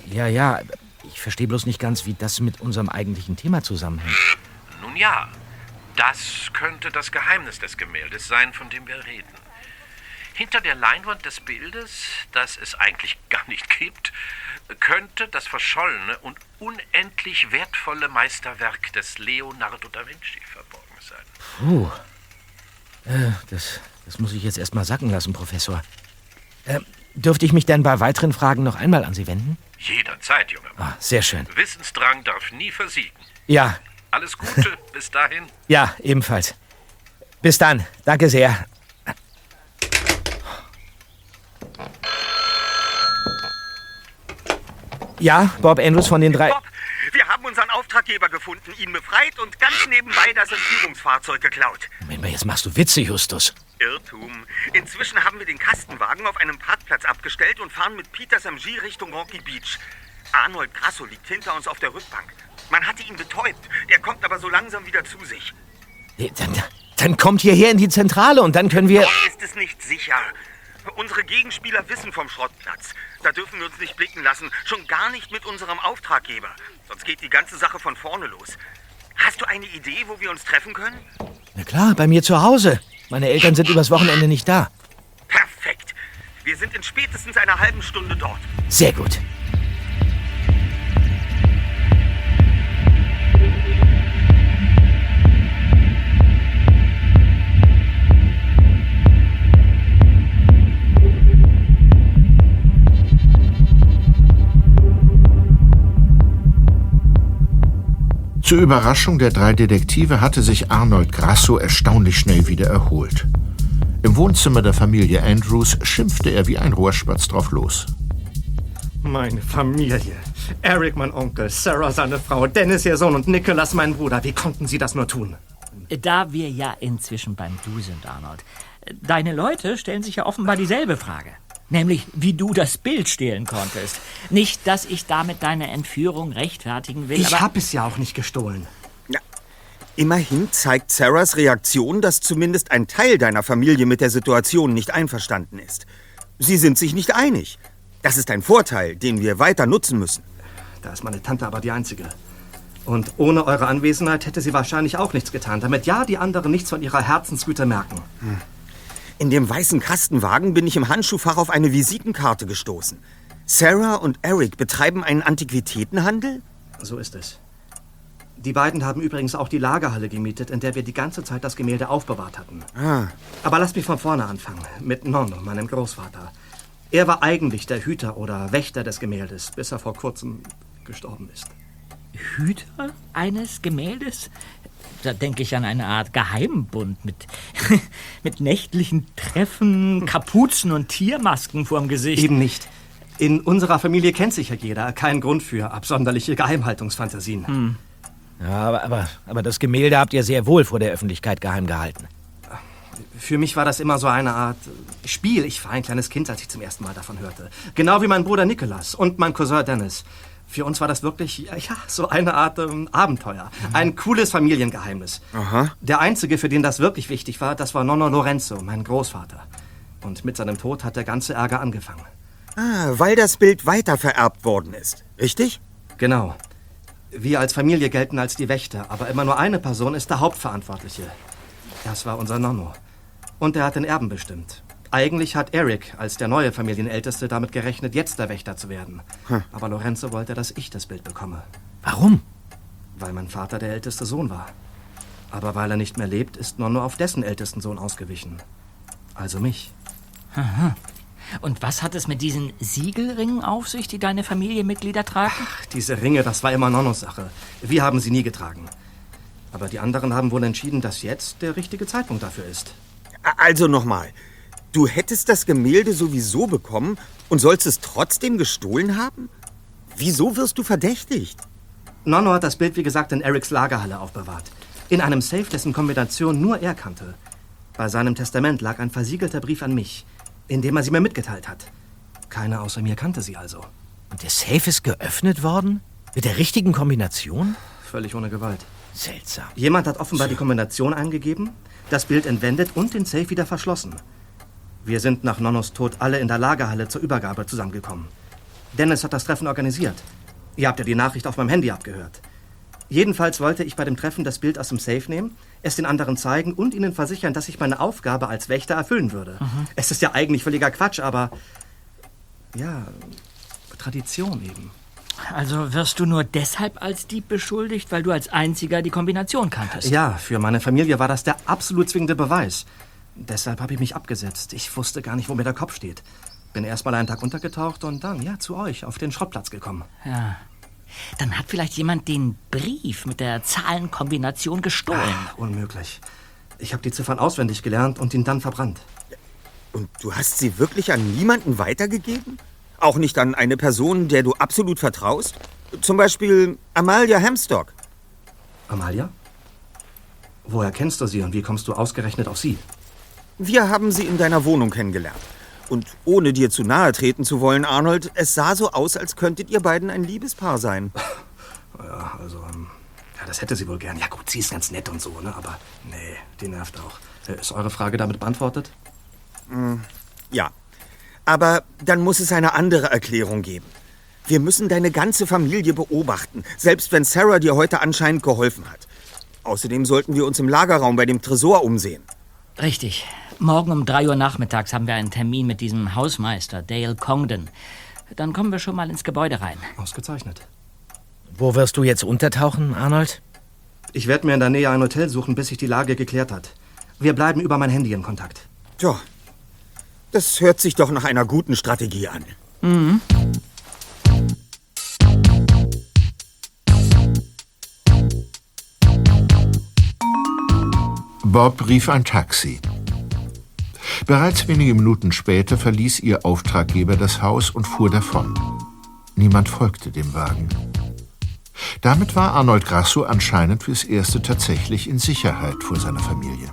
Ja, ja, ich verstehe bloß nicht ganz, wie das mit unserem eigentlichen Thema zusammenhängt. Nun ja, das könnte das Geheimnis des Gemäldes sein, von dem wir reden. Hinter der Leinwand des Bildes, das es eigentlich [LAUGHS] gar nicht gibt, könnte das verschollene und unendlich wertvolle Meisterwerk des Leonardo da Vinci verborgen sein. Puh. Äh, das, das muss ich jetzt erst mal sacken lassen, Professor. Äh, dürfte ich mich denn bei weiteren Fragen noch einmal an Sie wenden? Jederzeit, junger Mann. Ah, sehr schön. Wissensdrang darf nie versiegen. Ja, Alles Gute, [LAUGHS] bis dahin. ja, ebenfalls. Bis dann. Danke sehr. Ja, Bob Andrews von den drei. Bob, unseren Auftraggeber gefunden, ihn befreit und ganz nebenbei das Entführungsfahrzeug geklaut. Moment mal, jetzt machst du Witze, Justus. Irrtum. Inzwischen haben wir den Kastenwagen auf einem Parkplatz abgestellt und fahren mit Peters MG Richtung Rocky Beach. Arnold Grasso liegt hinter uns auf der Rückbank. Man hatte ihn betäubt. Er kommt aber so langsam wieder zu sich. Dann, dann kommt hierher in die Zentrale und dann können wir. Noch ist es nicht sicher. Unsere Gegenspieler wissen vom Schrottplatz. Da dürfen wir uns nicht blicken lassen. Schon gar nicht mit unserem Auftraggeber. Sonst geht die ganze Sache von vorne los. Hast du eine Idee, wo wir uns treffen können? Na klar, bei mir zu Hause. Meine Eltern sind übers Wochenende nicht da. Perfekt. Wir sind in spätestens einer halben Stunde dort. Sehr gut. Zur Überraschung der drei Detektive hatte sich Arnold Grasso erstaunlich schnell wieder erholt. Im Wohnzimmer der Familie Andrews schimpfte er wie ein Rohrspatz drauf los. Meine Familie. Eric, mein Onkel, Sarah, seine Frau, Dennis, ihr Sohn und Nicholas, mein Bruder. Wie konnten sie das nur tun? Da wir ja inzwischen beim Du sind, Arnold. Deine Leute stellen sich ja offenbar dieselbe Frage. Nämlich, wie du das Bild stehlen konntest. Nicht, dass ich damit deine Entführung rechtfertigen will, Ich aber... hab es ja auch nicht gestohlen. Immerhin zeigt Sarahs Reaktion, dass zumindest ein Teil deiner Familie mit der Situation nicht einverstanden ist. Sie sind sich nicht einig. Das ist ein Vorteil, den wir weiter nutzen müssen. Da ist meine Tante aber die Einzige. Und ohne eure Anwesenheit hätte sie wahrscheinlich auch nichts getan, damit ja die anderen nichts von ihrer Herzensgüte merken. In dem weißen Kastenwagen bin ich im Handschuhfach auf eine Visitenkarte gestoßen. Sarah und Eric betreiben einen Antiquitätenhandel? So ist es. Die beiden haben übrigens auch die Lagerhalle gemietet, in der wir die ganze Zeit das Gemälde aufbewahrt hatten. Ah. Aber lasst mich von vorne anfangen. Mit Nonno, meinem Großvater. Er war eigentlich der Hüter oder Wächter des Gemäldes, bis er vor kurzem gestorben ist. Hüter eines Gemäldes? Da denke ich an eine Art Geheimbund mit, [LAUGHS] mit nächtlichen Treffen, Kapuzen und Tiermasken vorm Gesicht. Eben nicht. In unserer Familie kennt sich ja jeder. Kein Grund für absonderliche Geheimhaltungsfantasien. Hm. Ja, aber, aber, aber das Gemälde habt ihr sehr wohl vor der Öffentlichkeit geheim gehalten. Für mich war das immer so eine Art Spiel. Ich war ein kleines Kind, als ich zum ersten Mal davon hörte. Genau wie mein Bruder Nicholas und mein Cousin Dennis. Für uns war das wirklich, ja, so eine Art ähm, Abenteuer. Ein cooles Familiengeheimnis. Aha. Der Einzige, für den das wirklich wichtig war, das war Nonno Lorenzo, mein Großvater. Und mit seinem Tod hat der ganze Ärger angefangen. Ah, weil das Bild weitervererbt worden ist. Richtig? Genau. Wir als Familie gelten als die Wächter, aber immer nur eine Person ist der Hauptverantwortliche. Das war unser Nonno. Und er hat den Erben bestimmt. Eigentlich hat Eric als der neue Familienälteste damit gerechnet, jetzt der Wächter zu werden. Hm. Aber Lorenzo wollte, dass ich das Bild bekomme. Warum? Weil mein Vater der älteste Sohn war. Aber weil er nicht mehr lebt, ist Nonno auf dessen ältesten Sohn ausgewichen. Also mich. Aha. Und was hat es mit diesen Siegelringen auf sich, die deine Familienmitglieder tragen? Diese Ringe, das war immer Nonnos Sache. Wir haben sie nie getragen. Aber die anderen haben wohl entschieden, dass jetzt der richtige Zeitpunkt dafür ist. Also nochmal. Du hättest das Gemälde sowieso bekommen und sollst es trotzdem gestohlen haben? Wieso wirst du verdächtigt? Nonno hat das Bild, wie gesagt, in Erics Lagerhalle aufbewahrt. In einem Safe, dessen Kombination nur er kannte. Bei seinem Testament lag ein versiegelter Brief an mich, in dem er sie mir mitgeteilt hat. Keiner außer mir kannte sie also. Und der Safe ist geöffnet worden? Mit der richtigen Kombination? Völlig ohne Gewalt. Seltsam. Jemand hat offenbar die Kombination eingegeben, das Bild entwendet und den Safe wieder verschlossen. Wir sind nach Nonnos Tod alle in der Lagerhalle zur Übergabe zusammengekommen. Dennis hat das Treffen organisiert. Ihr habt ja die Nachricht auf meinem Handy abgehört. Jedenfalls wollte ich bei dem Treffen das Bild aus dem Safe nehmen, es den anderen zeigen und ihnen versichern, dass ich meine Aufgabe als Wächter erfüllen würde. Mhm. Es ist ja eigentlich völliger Quatsch, aber ja, Tradition eben. Also wirst du nur deshalb als Dieb beschuldigt, weil du als einziger die Kombination kanntest? Ja, für meine Familie war das der absolut zwingende Beweis. Deshalb habe ich mich abgesetzt. Ich wusste gar nicht, wo mir der Kopf steht. Bin erst mal einen Tag untergetaucht und dann, ja, zu euch, auf den Schrottplatz gekommen. Ja. Dann hat vielleicht jemand den Brief mit der Zahlenkombination gestohlen. Ah, unmöglich. Ich habe die Ziffern auswendig gelernt und ihn dann verbrannt. Und du hast sie wirklich an niemanden weitergegeben? Auch nicht an eine Person, der du absolut vertraust? Zum Beispiel Amalia Hamstock. Amalia? Woher kennst du sie und wie kommst du ausgerechnet auf sie? Wir haben sie in deiner Wohnung kennengelernt. Und ohne dir zu nahe treten zu wollen, Arnold, es sah so aus, als könntet ihr beiden ein Liebespaar sein. [LAUGHS] Ja, also, ähm, ja, das hätte sie wohl gern. Ja gut, sie ist ganz nett und so, ne? Aber nee, die nervt auch. Äh, Ist eure Frage damit beantwortet? Mm, Ja. Aber dann muss es eine andere Erklärung geben. Wir müssen deine ganze Familie beobachten, selbst wenn Sarah dir heute anscheinend geholfen hat. Außerdem sollten wir uns im Lagerraum bei dem Tresor umsehen. Richtig. Morgen um 3 Uhr nachmittags haben wir einen Termin mit diesem Hausmeister, Dale Congdon. Dann kommen wir schon mal ins Gebäude rein. Ausgezeichnet. Wo wirst du jetzt untertauchen, Arnold? Ich werde mir in der Nähe ein Hotel suchen, bis sich die Lage geklärt hat. Wir bleiben über mein Handy in Kontakt. Tja, das hört sich doch nach einer guten Strategie an. Mhm. Bob rief ein Taxi. Bereits wenige Minuten später verließ ihr Auftraggeber das Haus und fuhr davon. Niemand folgte dem Wagen. Damit war Arnold Grasso anscheinend fürs Erste tatsächlich in Sicherheit vor seiner Familie.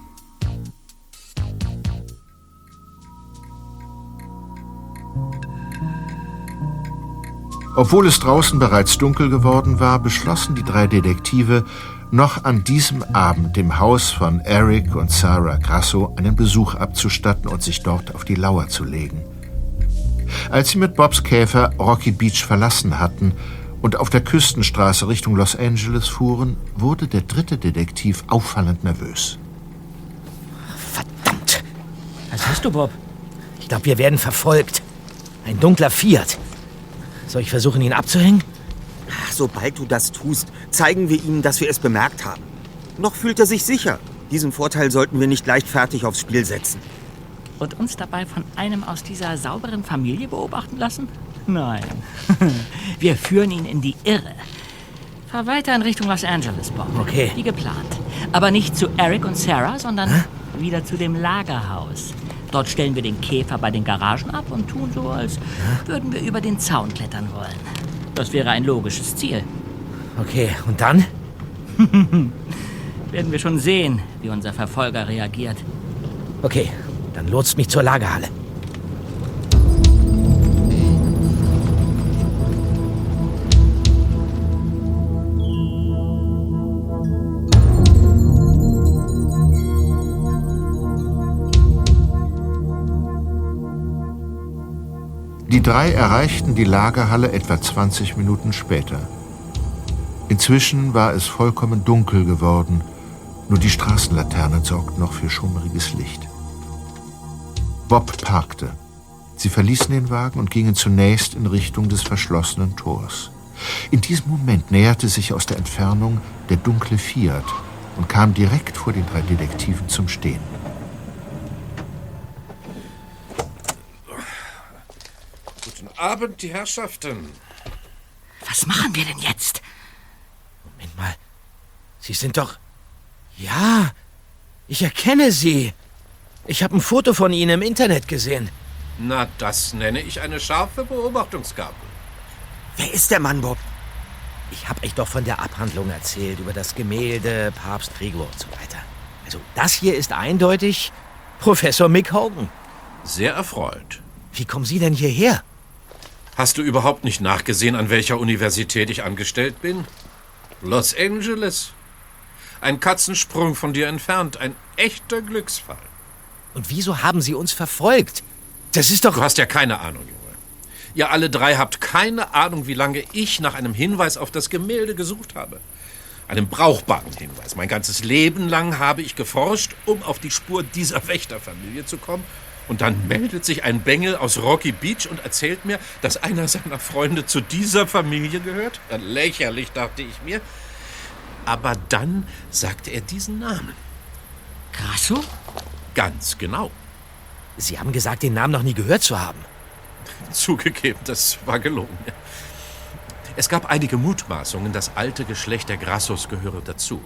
Obwohl es draußen bereits dunkel geworden war, beschlossen die drei Detektive, noch an diesem Abend dem Haus von Eric und Sarah Grasso einen Besuch abzustatten und sich dort auf die Lauer zu legen. Als sie mit Bobs Käfer Rocky Beach verlassen hatten und auf der Küstenstraße Richtung Los Angeles fuhren, wurde der dritte Detektiv auffallend nervös. Verdammt! Was hast du, Bob? Ich glaube, wir werden verfolgt. Ein dunkler Fiat. Soll ich versuchen, ihn abzuhängen? Ach, sobald du das tust, zeigen wir ihm, dass wir es bemerkt haben. Noch fühlt er sich sicher. Diesen Vorteil sollten wir nicht leichtfertig aufs Spiel setzen. Und uns dabei von einem aus dieser sauberen Familie beobachten lassen? Nein. [LAUGHS] Wir führen ihn in die Irre. Fahr weiter in Richtung Los Angeles, Bob. Okay. Wie geplant. Aber nicht zu Eric und Sarah, sondern Hä? wieder zu dem Lagerhaus. Dort stellen wir den Käfer bei den Garagen ab und tun so, als würden wir über den Zaun klettern wollen. Das wäre ein logisches Ziel. Okay, und dann? [LAUGHS] werden wir schon sehen, wie unser Verfolger reagiert. Okay, dann lotst mich zur Lagerhalle. Die drei erreichten die Lagerhalle etwa 20 Minuten später. Inzwischen war es vollkommen dunkel geworden, nur die Straßenlaternen sorgten noch für schummriges Licht. Bob parkte. Sie verließen den Wagen und gingen zunächst in Richtung des verschlossenen Tors. In diesem Moment näherte sich aus der Entfernung der dunkle Fiat und kam direkt vor den drei Detektiven zum Stehen. Abend, die Herrschaften. Was machen wir denn jetzt? Moment mal. Sie sind doch. Ja, ich erkenne Sie. Ich habe ein Foto von Ihnen im Internet gesehen. Na, das nenne ich eine scharfe Beobachtungsgabe. Wer ist der Mann, Bob? Ich habe euch doch von der Abhandlung erzählt über das Gemälde Papst Gregor und so weiter. Also, das hier ist eindeutig Professor Mick Hogan. Sehr erfreut. Wie kommen Sie denn hierher? Hast du überhaupt nicht nachgesehen, an welcher Universität ich angestellt bin? Los Angeles. Ein Katzensprung von dir entfernt. Ein echter Glücksfall. Und wieso haben Sie uns verfolgt? Das ist doch. Du hast ja keine Ahnung, Junge. Ihr alle drei habt keine Ahnung, wie lange ich nach einem Hinweis auf das Gemälde gesucht habe. Einem brauchbaren Hinweis. Mein ganzes Leben lang habe ich geforscht, um auf die Spur dieser Wächterfamilie zu kommen. Und dann meldet sich ein Bengel aus Rocky Beach und erzählt mir, dass einer seiner Freunde zu dieser Familie gehört. Lächerlich, dachte ich mir. Aber dann sagte er diesen Namen. Grasso? Ganz genau. Sie haben gesagt, den Namen noch nie gehört zu haben. [LAUGHS] Zugegeben, das war gelungen. Es gab einige Mutmaßungen, das alte Geschlecht der Grassos gehöre dazu.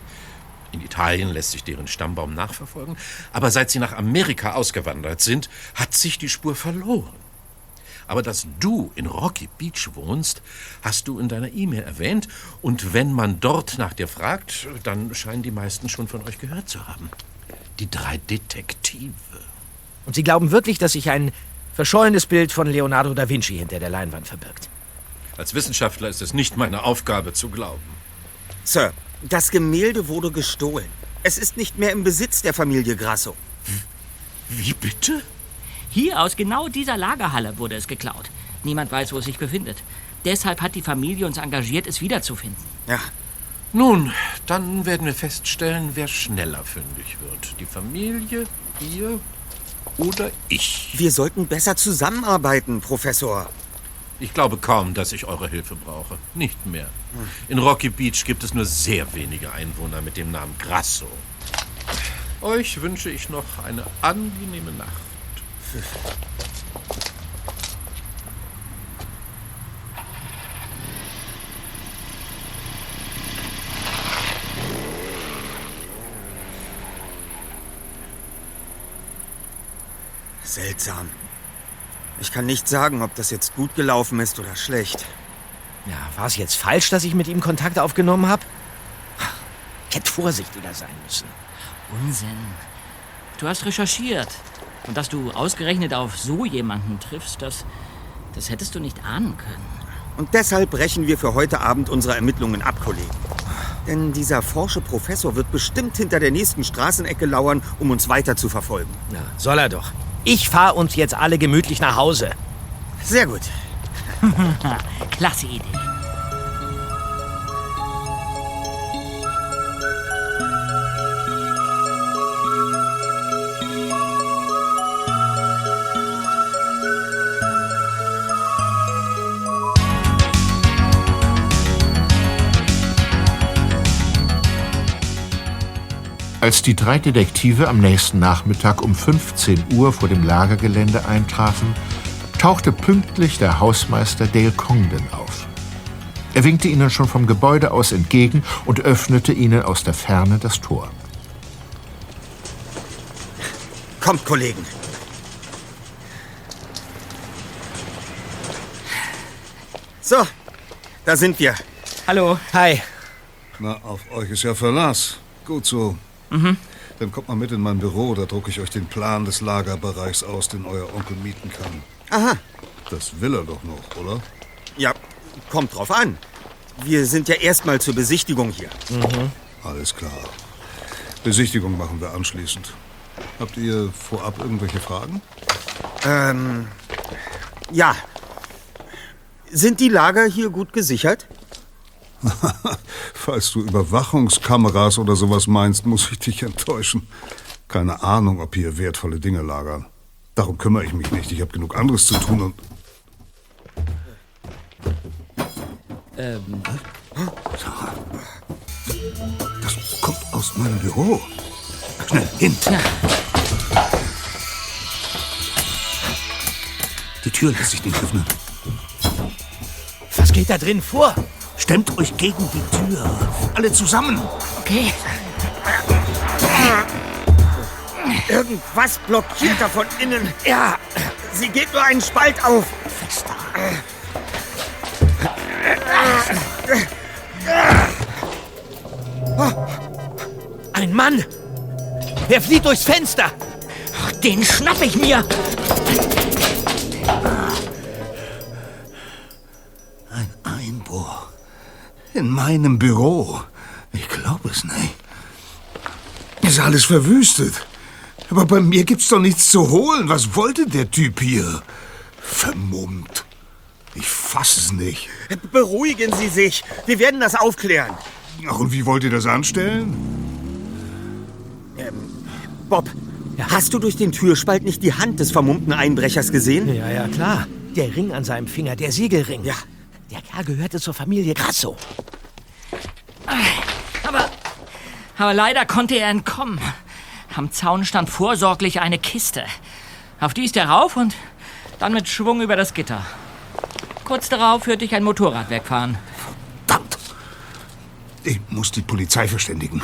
In Italien lässt sich deren Stammbaum nachverfolgen, aber seit sie nach Amerika ausgewandert sind, hat sich die Spur verloren. Aber dass du in Rocky Beach wohnst, hast du in deiner E-Mail erwähnt, und wenn man dort nach dir fragt, dann scheinen die meisten schon von euch gehört zu haben. Die drei Detektive. Und Sie glauben wirklich, dass sich ein verschollenes Bild von Leonardo da Vinci hinter der Leinwand verbirgt? Als Wissenschaftler ist es nicht meine Aufgabe zu glauben. Sir, das Gemälde wurde gestohlen. Es ist nicht mehr im Besitz der Familie Grasso. Wie bitte? Hier aus genau dieser Lagerhalle wurde es geklaut. Niemand weiß, wo es sich befindet. Deshalb hat die Familie uns engagiert, es wiederzufinden. Ja. Nun, dann werden wir feststellen, wer schneller fündig wird. Die Familie, ihr oder ich. Wir sollten besser zusammenarbeiten, Professor. Ich glaube kaum, dass ich eure Hilfe brauche. Nicht mehr. In Rocky Beach gibt es nur sehr wenige Einwohner mit dem Namen Grasso. Euch wünsche ich noch eine angenehme Nacht. Seltsam. Ich kann nicht sagen, ob das jetzt gut gelaufen ist oder schlecht. Ja, war es jetzt falsch, dass ich mit ihm Kontakt aufgenommen habe? Ich hätte vorsichtiger sein müssen. Unsinn. Du hast recherchiert. Und dass du ausgerechnet auf so jemanden triffst, das, das hättest du nicht ahnen können. Und deshalb brechen wir für heute Abend unsere Ermittlungen ab, Kollegen. Denn dieser forsche Professor wird bestimmt hinter der nächsten Straßenecke lauern, um uns weiter zu verfolgen. Ja, soll er doch. Ich fahre uns jetzt alle gemütlich nach Hause. Sehr gut. [LAUGHS] Klasse Idee. Als die drei Detektive am nächsten Nachmittag um 15 Uhr vor dem Lagergelände eintrafen, tauchte pünktlich der Hausmeister Dale Congdon auf. Er winkte ihnen schon vom Gebäude aus entgegen und öffnete ihnen aus der Ferne das Tor. Kommt, Kollegen. So, da sind wir. Hallo. Hi. Na, auf euch ist ja Verlass. Gut so. Mhm. Dann kommt mal mit in mein Büro, da drucke ich euch den Plan des Lagerbereichs aus, den euer Onkel mieten kann. Aha. Das will er doch noch, oder? Ja, kommt drauf an. Wir sind ja erstmal zur Besichtigung hier. Alles klar. Besichtigung machen wir anschließend. Habt ihr vorab irgendwelche Fragen? Ähm, ja. Sind die Lager hier gut gesichert? [LAUGHS] Falls du Überwachungskameras oder sowas meinst, muss ich dich enttäuschen. Keine Ahnung, ob hier wertvolle Dinge lagern. Darum kümmere ich mich nicht. Ich habe genug anderes zu tun und. Ähm, Das kommt aus meinem Büro. Schnell, hin! Die Tür lässt sich nicht öffnen. Was geht da drin vor? Stemmt euch gegen die Tür. Alle zusammen. okay. Irgendwas blockiert da von innen. Ja, sie geht nur einen Spalt auf. Fester. Ein Mann! Er flieht durchs Fenster! Ach, Den schnapp ich mir. Ein Einbruch. In meinem Büro. Ich glaube es nicht. Ist alles verwüstet. Aber bei mir gibt's doch nichts zu holen. Was wollte der Typ hier? Vermummt. Ich fass es nicht. Beruhigen Sie sich. Wir werden das aufklären. Ach, und wie wollt ihr das anstellen? Bob, hast du durch den Türspalt nicht die Hand des vermummten Einbrechers gesehen? Ja, ja, klar. Der Ring an seinem Finger, der Siegelring. Ja. Der Kerl gehörte zur Familie Grasso. Aber, aber leider konnte er entkommen. Am Zaun stand vorsorglich eine Kiste. Auf die ist er rauf und dann mit Schwung über das Gitter. Kurz darauf hörte ich ein Motorrad wegfahren. Verdammt! Ich muss die Polizei verständigen.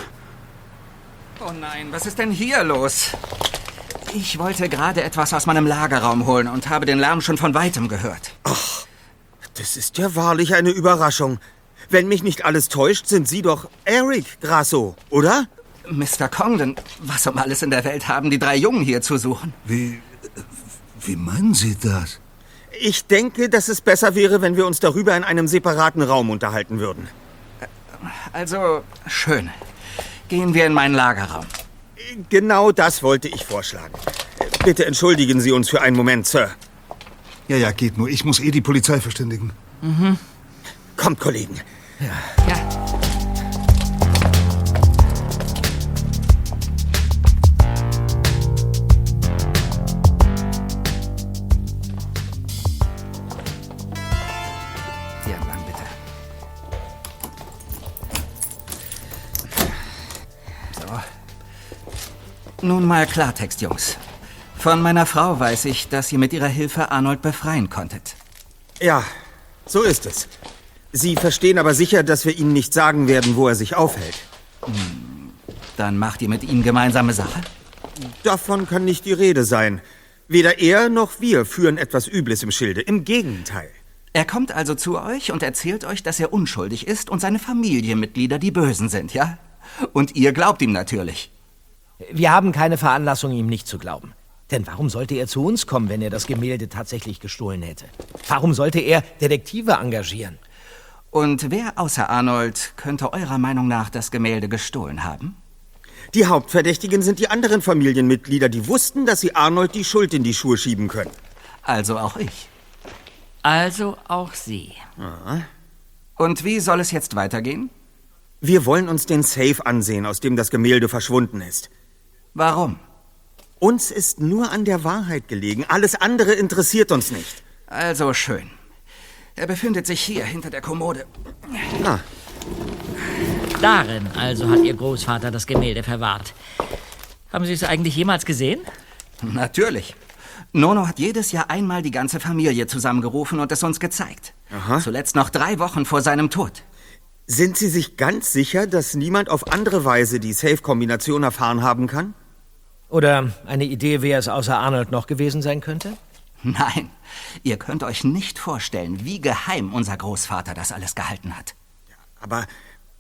Oh nein, was ist denn hier los? Ich wollte gerade etwas aus meinem Lagerraum holen und habe den Lärm schon von weitem gehört. Das ist ja wahrlich eine Überraschung. Wenn mich nicht alles täuscht, sind Sie doch Eric Grasso, oder? Mr. Congdon, was um alles in der Welt haben die drei Jungen hier zu suchen? Wie. Wie meinen Sie das? Ich denke, dass es besser wäre, wenn wir uns darüber in einem separaten Raum unterhalten würden. Also, schön. Gehen wir in meinen Lagerraum. Genau das wollte ich vorschlagen. Bitte entschuldigen Sie uns für einen Moment, Sir. Ja, ja, geht nur. Ich muss eh die Polizei verständigen. Kommt, Kollegen. Ja. Hier entlang, bitte. So. Nun mal Klartext, Jungs. Von meiner Frau weiß ich, dass ihr mit ihrer Hilfe Arnold befreien konntet. Ja, so ist es. Sie verstehen aber sicher, dass wir Ihnen nicht sagen werden, wo er sich aufhält. Dann macht ihr mit ihm gemeinsame Sache? Davon kann nicht die Rede sein. Weder er noch wir führen etwas Übles im Schilde. Im Gegenteil. Er kommt also zu euch und erzählt euch, dass er unschuldig ist und seine Familienmitglieder die Bösen sind, ja? Und ihr glaubt ihm natürlich. Wir haben keine Veranlassung, ihm nicht zu glauben. Denn warum sollte er zu uns kommen, wenn er das Gemälde tatsächlich gestohlen hätte? Warum sollte er Detektive engagieren? Und wer außer Arnold könnte eurer Meinung nach das Gemälde gestohlen haben? Die Hauptverdächtigen sind die anderen Familienmitglieder, die wussten, dass sie Arnold die Schuld in die Schuhe schieben können. Also auch ich. Also auch Sie. Ja. Und wie soll es jetzt weitergehen? Wir wollen uns den Safe ansehen, aus dem das Gemälde verschwunden ist. Warum? Uns ist nur an der Wahrheit gelegen. Alles andere interessiert uns nicht. Also schön. Er befindet sich hier hinter der Kommode. Ah. Darin also hat Ihr Großvater das Gemälde verwahrt. Haben Sie es eigentlich jemals gesehen? Natürlich. Nono hat jedes Jahr einmal die ganze Familie zusammengerufen und es uns gezeigt. Aha. Zuletzt noch drei Wochen vor seinem Tod. Sind Sie sich ganz sicher, dass niemand auf andere Weise die Safe-Kombination erfahren haben kann? Oder eine Idee, wer es außer Arnold noch gewesen sein könnte? Nein, ihr könnt euch nicht vorstellen, wie geheim unser Großvater das alles gehalten hat. Aber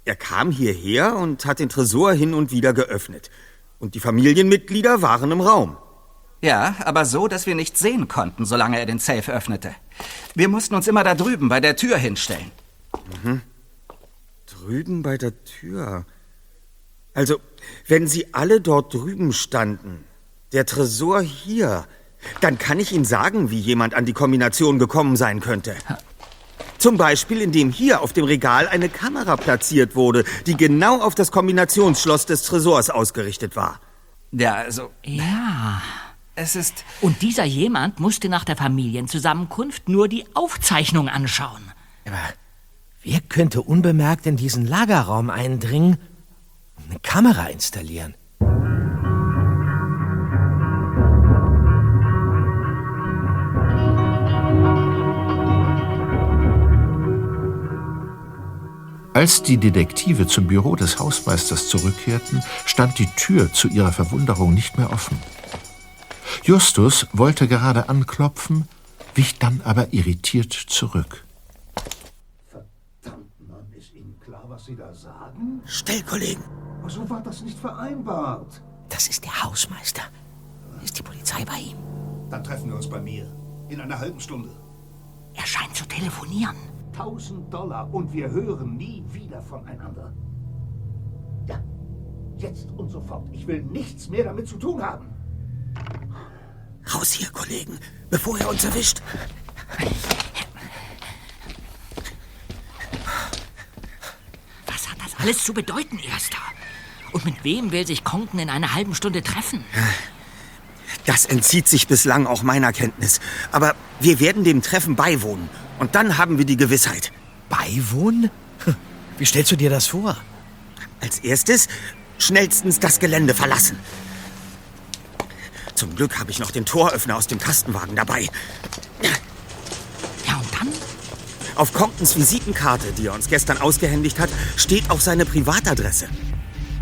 er kam hierher und hat den Tresor hin und wieder geöffnet. Und die Familienmitglieder waren im Raum. Ja, aber so, dass wir nichts sehen konnten, solange er den Safe öffnete. Wir mussten uns immer da drüben bei der Tür hinstellen. Mhm. Drüben bei der Tür. Also, wenn Sie alle dort drüben standen, der Tresor hier, dann kann ich Ihnen sagen, wie jemand an die Kombination gekommen sein könnte. Zum Beispiel, indem hier auf dem Regal eine Kamera platziert wurde, die genau auf das Kombinationsschloss des Tresors ausgerichtet war. Ja, also. Ja. Es ist. Und dieser jemand musste nach der Familienzusammenkunft nur die Aufzeichnung anschauen. Aber wer könnte unbemerkt in diesen Lagerraum eindringen eine Kamera installieren? Als die Detektive zum Büro des Hausmeisters zurückkehrten, stand die Tür zu ihrer Verwunderung nicht mehr offen. Justus wollte gerade anklopfen, wich dann aber irritiert zurück. Verdammt, Mann, ist Ihnen klar, was Sie da sagen? Still, Kollegen. So war das nicht vereinbart. Das ist der Hausmeister. Ist die Polizei bei ihm? Dann treffen wir uns bei mir. In einer halben Stunde. Er scheint zu telefonieren. 1000 Dollar und wir hören nie wieder voneinander. Ja, jetzt und sofort. Ich will nichts mehr damit zu tun haben. Raus hier, Kollegen, bevor er uns erwischt. Was hat das alles zu bedeuten, Erster? Und mit wem will sich Konken in einer halben Stunde treffen? Das entzieht sich bislang auch meiner Kenntnis. Aber wir werden dem Treffen beiwohnen. Und dann haben wir die Gewissheit. Beiwohnen? Wie stellst du dir das vor? Als erstes schnellstens das Gelände verlassen. Zum Glück habe ich noch den Toröffner aus dem Kastenwagen dabei. Ja, und dann? Auf Comptons Visitenkarte, die er uns gestern ausgehändigt hat, steht auch seine Privatadresse.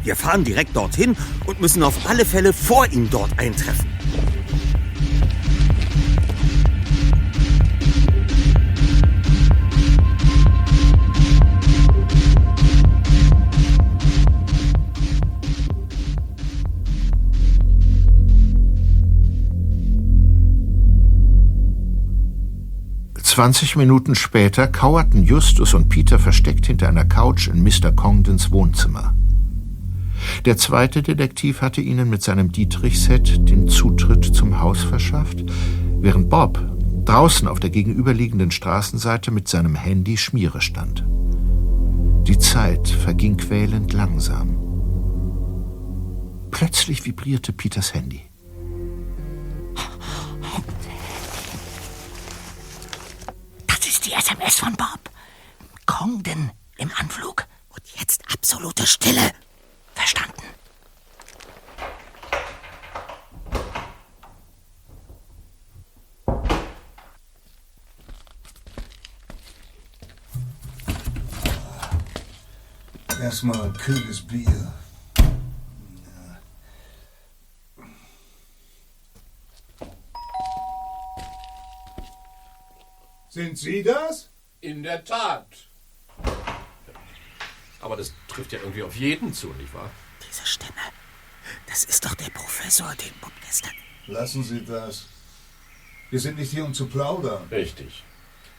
Wir fahren direkt dorthin und müssen auf alle Fälle vor ihm dort eintreffen. Zwanzig Minuten später kauerten Justus und Peter versteckt hinter einer Couch in Mr. Congdons Wohnzimmer. Der zweite Detektiv hatte ihnen mit seinem Dietrich-Set den Zutritt zum Haus verschafft, während Bob draußen auf der gegenüberliegenden Straßenseite mit seinem Handy Schmiere stand. Die Zeit verging quälend langsam. Plötzlich vibrierte Peters Handy. Das ist die SMS von Bob. Congdon im Anflug. Und jetzt absolute Stille. Verstanden. Erstmal ein kühles Bier. Sind Sie das? In der Tat. Aber das trifft ja irgendwie auf jeden zu, nicht wahr? Diese Stimme. Das ist doch der Professor, den Bob gestern. Lassen Sie das. Wir sind nicht hier, um zu plaudern. Richtig.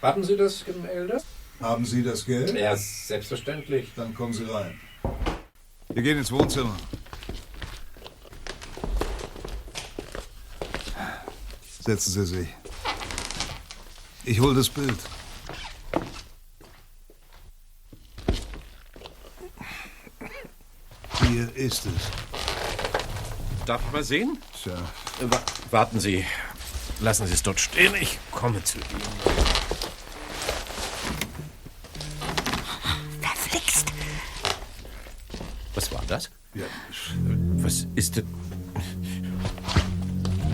Haben Sie das Gemälde? Haben Sie das Geld? Ja, selbstverständlich. Dann kommen Sie rein. Wir gehen ins Wohnzimmer. Setzen Sie sich. Ich hol das Bild. Hier ist es. Darf ich mal sehen? Tja. Wa warten Sie. Lassen Sie es dort stehen. Ich komme zu Ihnen. Verflixt. Was war das? Ja. Was ist denn...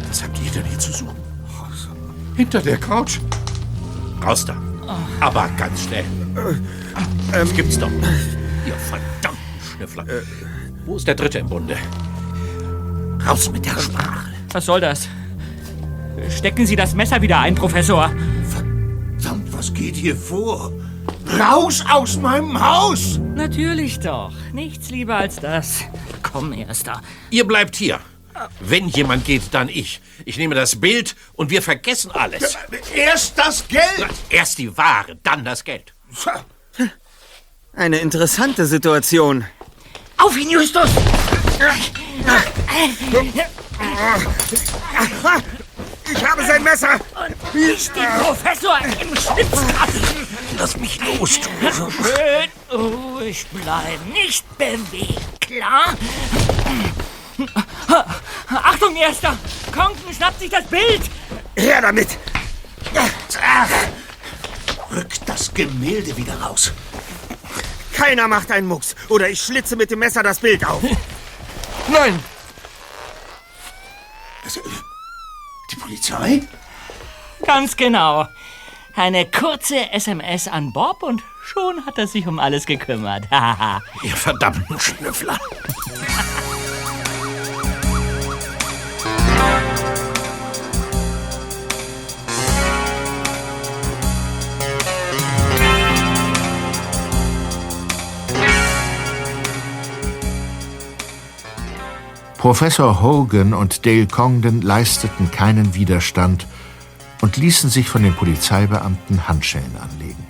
Was habt ihr denn hier zu suchen? Hinter der Couch. Raus da. Aber ganz schnell. Das gibt's doch. Ihr verdammten Schnüffler. Wo ist der Dritte im Bunde? Raus mit der Sprache. Was soll das? Stecken Sie das Messer wieder ein, Professor. Verdammt, was geht hier vor? Raus aus meinem Haus! Natürlich doch. Nichts lieber als das. Komm, Erster. Ihr bleibt hier. Wenn jemand geht, dann ich. Ich nehme das Bild und wir vergessen alles. Erst das Geld! Erst die Ware, dann das Geld. Eine interessante Situation. Auf ihn, Justus! Ich habe sein Messer! Und nicht den Professor im Schwitzkasten! Lass mich los, du. Schön ruhig bleiben, nicht bewegen, klar? Achtung, Erster! Konken schnappt sich das Bild! Her damit! Rück das Gemälde wieder raus. Keiner macht einen Mucks, oder ich schlitze mit dem Messer das Bild auf. [LAUGHS] Nein! Die Polizei? Ganz genau. Eine kurze SMS an Bob und schon hat er sich um alles gekümmert. Haha. [LAUGHS] Ihr verdammten Schnüffler. Professor Hogan und Dale Congdon leisteten keinen Widerstand und ließen sich von den Polizeibeamten Handschellen anlegen.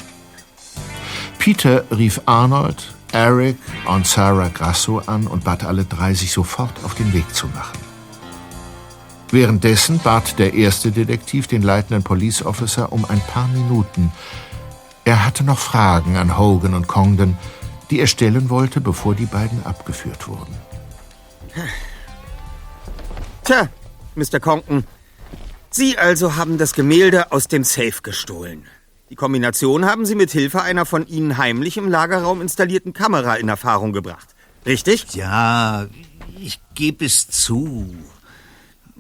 Peter rief Arnold, Eric und Sarah Grasso an und bat alle drei, sich sofort auf den Weg zu machen. Währenddessen bat der erste Detektiv den leitenden Police Officer um ein paar Minuten. Er hatte noch Fragen an Hogan und Congdon, die er stellen wollte, bevor die beiden abgeführt wurden. [LAUGHS] Tja, Mr. Conken. Sie also haben das Gemälde aus dem Safe gestohlen. Die Kombination haben Sie mit Hilfe einer von Ihnen heimlich im Lagerraum installierten Kamera in Erfahrung gebracht. Richtig? Ja, ich gebe es zu.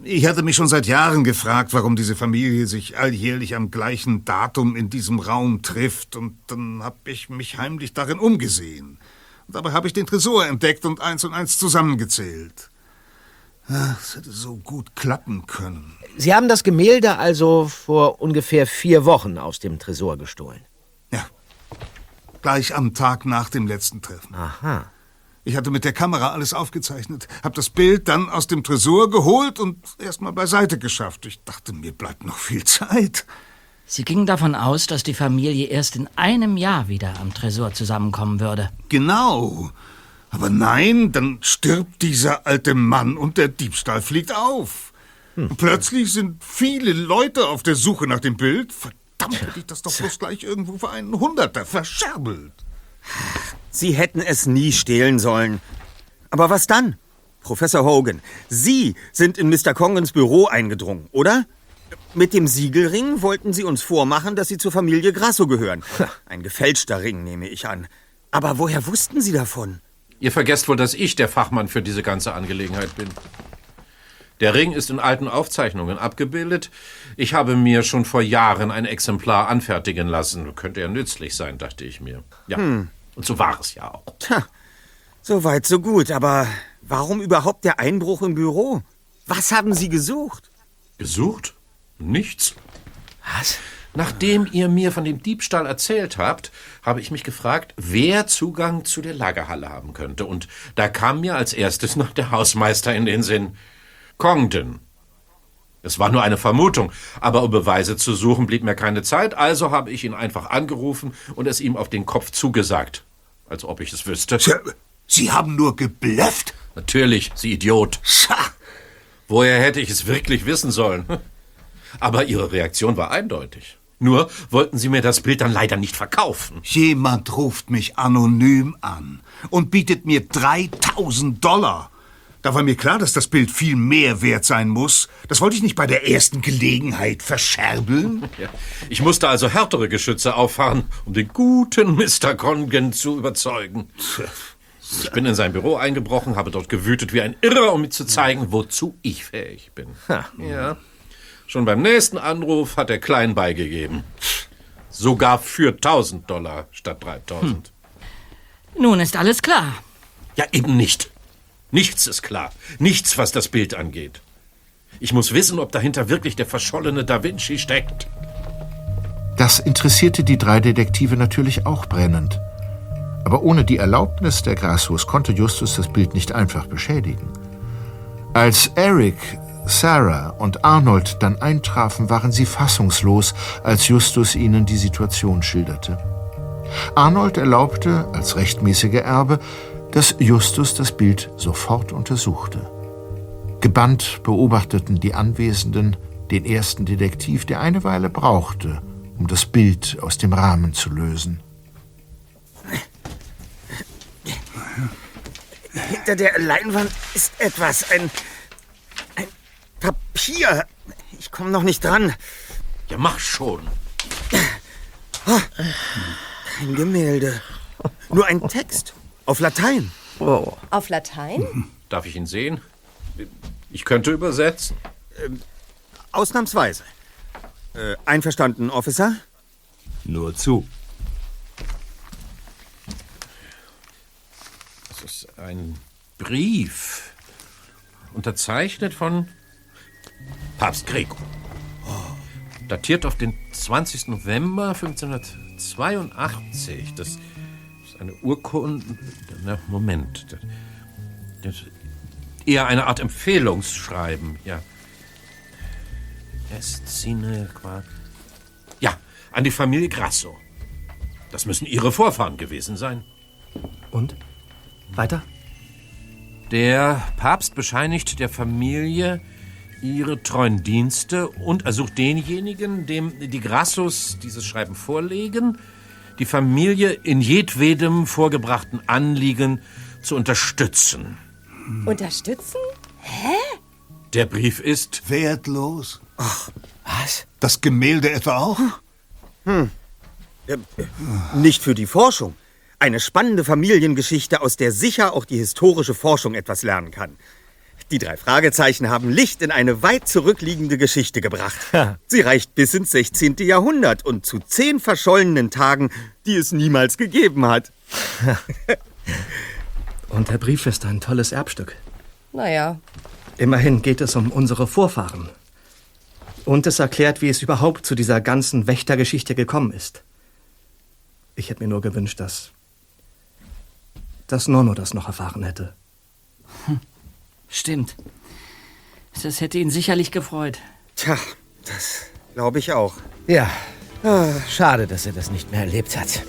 Ich hatte mich schon seit Jahren gefragt, warum diese Familie sich alljährlich am gleichen Datum in diesem Raum trifft. Und dann habe ich mich heimlich darin umgesehen. Und dabei habe ich den Tresor entdeckt und eins und eins zusammengezählt. Ach, Es hätte so gut klappen können. Sie haben das Gemälde also vor ungefähr vier Wochen aus dem Tresor gestohlen. Ja. Gleich am Tag nach dem letzten Treffen. Aha. Ich hatte mit der Kamera alles aufgezeichnet, habe das Bild dann aus dem Tresor geholt und erstmal beiseite geschafft. Ich dachte, mir bleibt noch viel Zeit. Sie gingen davon aus, dass die Familie erst in einem Jahr wieder am Tresor zusammenkommen würde. Genau. Aber nein, dann stirbt dieser alte Mann und der Diebstahl fliegt auf. Und plötzlich sind viele Leute auf der Suche nach dem Bild. Verdammt, hätte ich das doch bloß gleich irgendwo für einen Hunderter verscherbelt. Sie hätten es nie stehlen sollen. Aber was dann? Professor Hogan, Sie sind in Mr. Congens Büro eingedrungen, oder? Mit dem Siegelring wollten Sie uns vormachen, dass Sie zur Familie Grasso gehören. Ein gefälschter Ring, nehme ich an. Aber woher wussten Sie davon? Ihr vergesst wohl, dass ich der Fachmann für diese ganze Angelegenheit bin. Der Ring ist in alten Aufzeichnungen abgebildet. Ich habe mir schon vor Jahren ein Exemplar anfertigen lassen. Könnte ja nützlich sein, dachte ich mir. Ja. Hm. Und so war es ja auch. Tja, so weit, so gut. Aber warum überhaupt der Einbruch im Büro? Was haben Sie gesucht? Gesucht? Nichts. Was? Nachdem ihr mir von dem Diebstahl erzählt habt, habe ich mich gefragt, wer Zugang zu der Lagerhalle haben könnte. Und da kam mir als erstes noch der Hausmeister in den Sinn. Congdon. Es war nur eine Vermutung, aber um Beweise zu suchen, blieb mir keine Zeit, also habe ich ihn einfach angerufen und es ihm auf den Kopf zugesagt. Als ob ich es wüsste. Sie, haben nur geblufft? Natürlich, Sie Idiot. Scha. Woher hätte ich es wirklich wissen sollen? Aber Ihre Reaktion war eindeutig. Nur wollten Sie mir das Bild dann leider nicht verkaufen. Jemand ruft mich anonym an und bietet mir 3000 Dollar. Da war mir klar, dass das Bild viel mehr wert sein muss. Das wollte ich nicht bei der ersten Gelegenheit verscherbeln. [LAUGHS] Ja. Ich musste also härtere Geschütze auffahren, um den guten Mr. Congan zu überzeugen. Ich bin in sein Büro eingebrochen, habe dort gewütet wie ein Irrer, um mir zu zeigen, wozu ich fähig bin. Ja. Schon beim nächsten Anruf hat er klein beigegeben. Sogar für 1000 Dollar statt 3000. Nun ist alles klar. Ja, eben nicht. Nichts ist klar. Nichts, was das Bild angeht. Ich muss wissen, ob dahinter wirklich der verschollene Da Vinci steckt. Das interessierte die drei Detektive natürlich auch brennend. Aber ohne die Erlaubnis der Grassos konnte Justus das Bild nicht einfach beschädigen. Als Eric, Sarah und Arnold dann eintrafen, waren sie fassungslos, als Justus ihnen die Situation schilderte. Arnold erlaubte, als rechtmäßiger Erbe, dass Justus das Bild sofort untersuchte. Gebannt beobachteten die Anwesenden den ersten Detektiv, der eine Weile brauchte, um das Bild aus dem Rahmen zu lösen. Hinter der Leinwand ist etwas, ein, Papier. Ich komme noch nicht dran. Ja, mach schon. Oh, kein Gemälde. Nur ein Text. Auf Latein. Oh. Auf Latein? [LAUGHS] Darf ich ihn sehen? Ich könnte übersetzen. Ähm, ausnahmsweise. Äh, einverstanden, Officer? Nur zu. Das ist ein Brief. Unterzeichnet von Papst Gregor. Datiert auf den 20. November 1582. Das ist eine Urkunde. Na, Moment. Das ist eher eine Art Empfehlungsschreiben, ja. Escine qua. Ja, an die Familie Grasso. Das müssen ihre Vorfahren gewesen sein. Und? Weiter? Der Papst bescheinigt der Familie ihre treuen Dienste und ersucht denjenigen, dem die Grassos dieses Schreiben vorlegen, die Familie in jedwedem vorgebrachten Anliegen zu unterstützen. Unterstützen? Hä? Der Brief ist wertlos. Ach, was? Das Gemälde etwa auch? Hm. Äh, nicht für die Forschung. Eine spannende Familiengeschichte, aus der sicher auch die historische Forschung etwas lernen kann. Die drei Fragezeichen haben Licht in eine weit zurückliegende Geschichte gebracht. Sie reicht bis ins 16. Jahrhundert und zu zehn verschollenen Tagen, die es niemals gegeben hat. [LAUGHS] und der Brief ist ein tolles Erbstück. Naja. Immerhin geht es um unsere Vorfahren. Und es erklärt, wie es überhaupt zu dieser ganzen Wächtergeschichte gekommen ist. Ich hätte mir nur gewünscht, dass. dass Nonno das noch erfahren hätte. Stimmt. Das hätte ihn sicherlich gefreut. Tja, das glaube ich auch. Ja. Ah, schade, dass er das nicht mehr erlebt hat.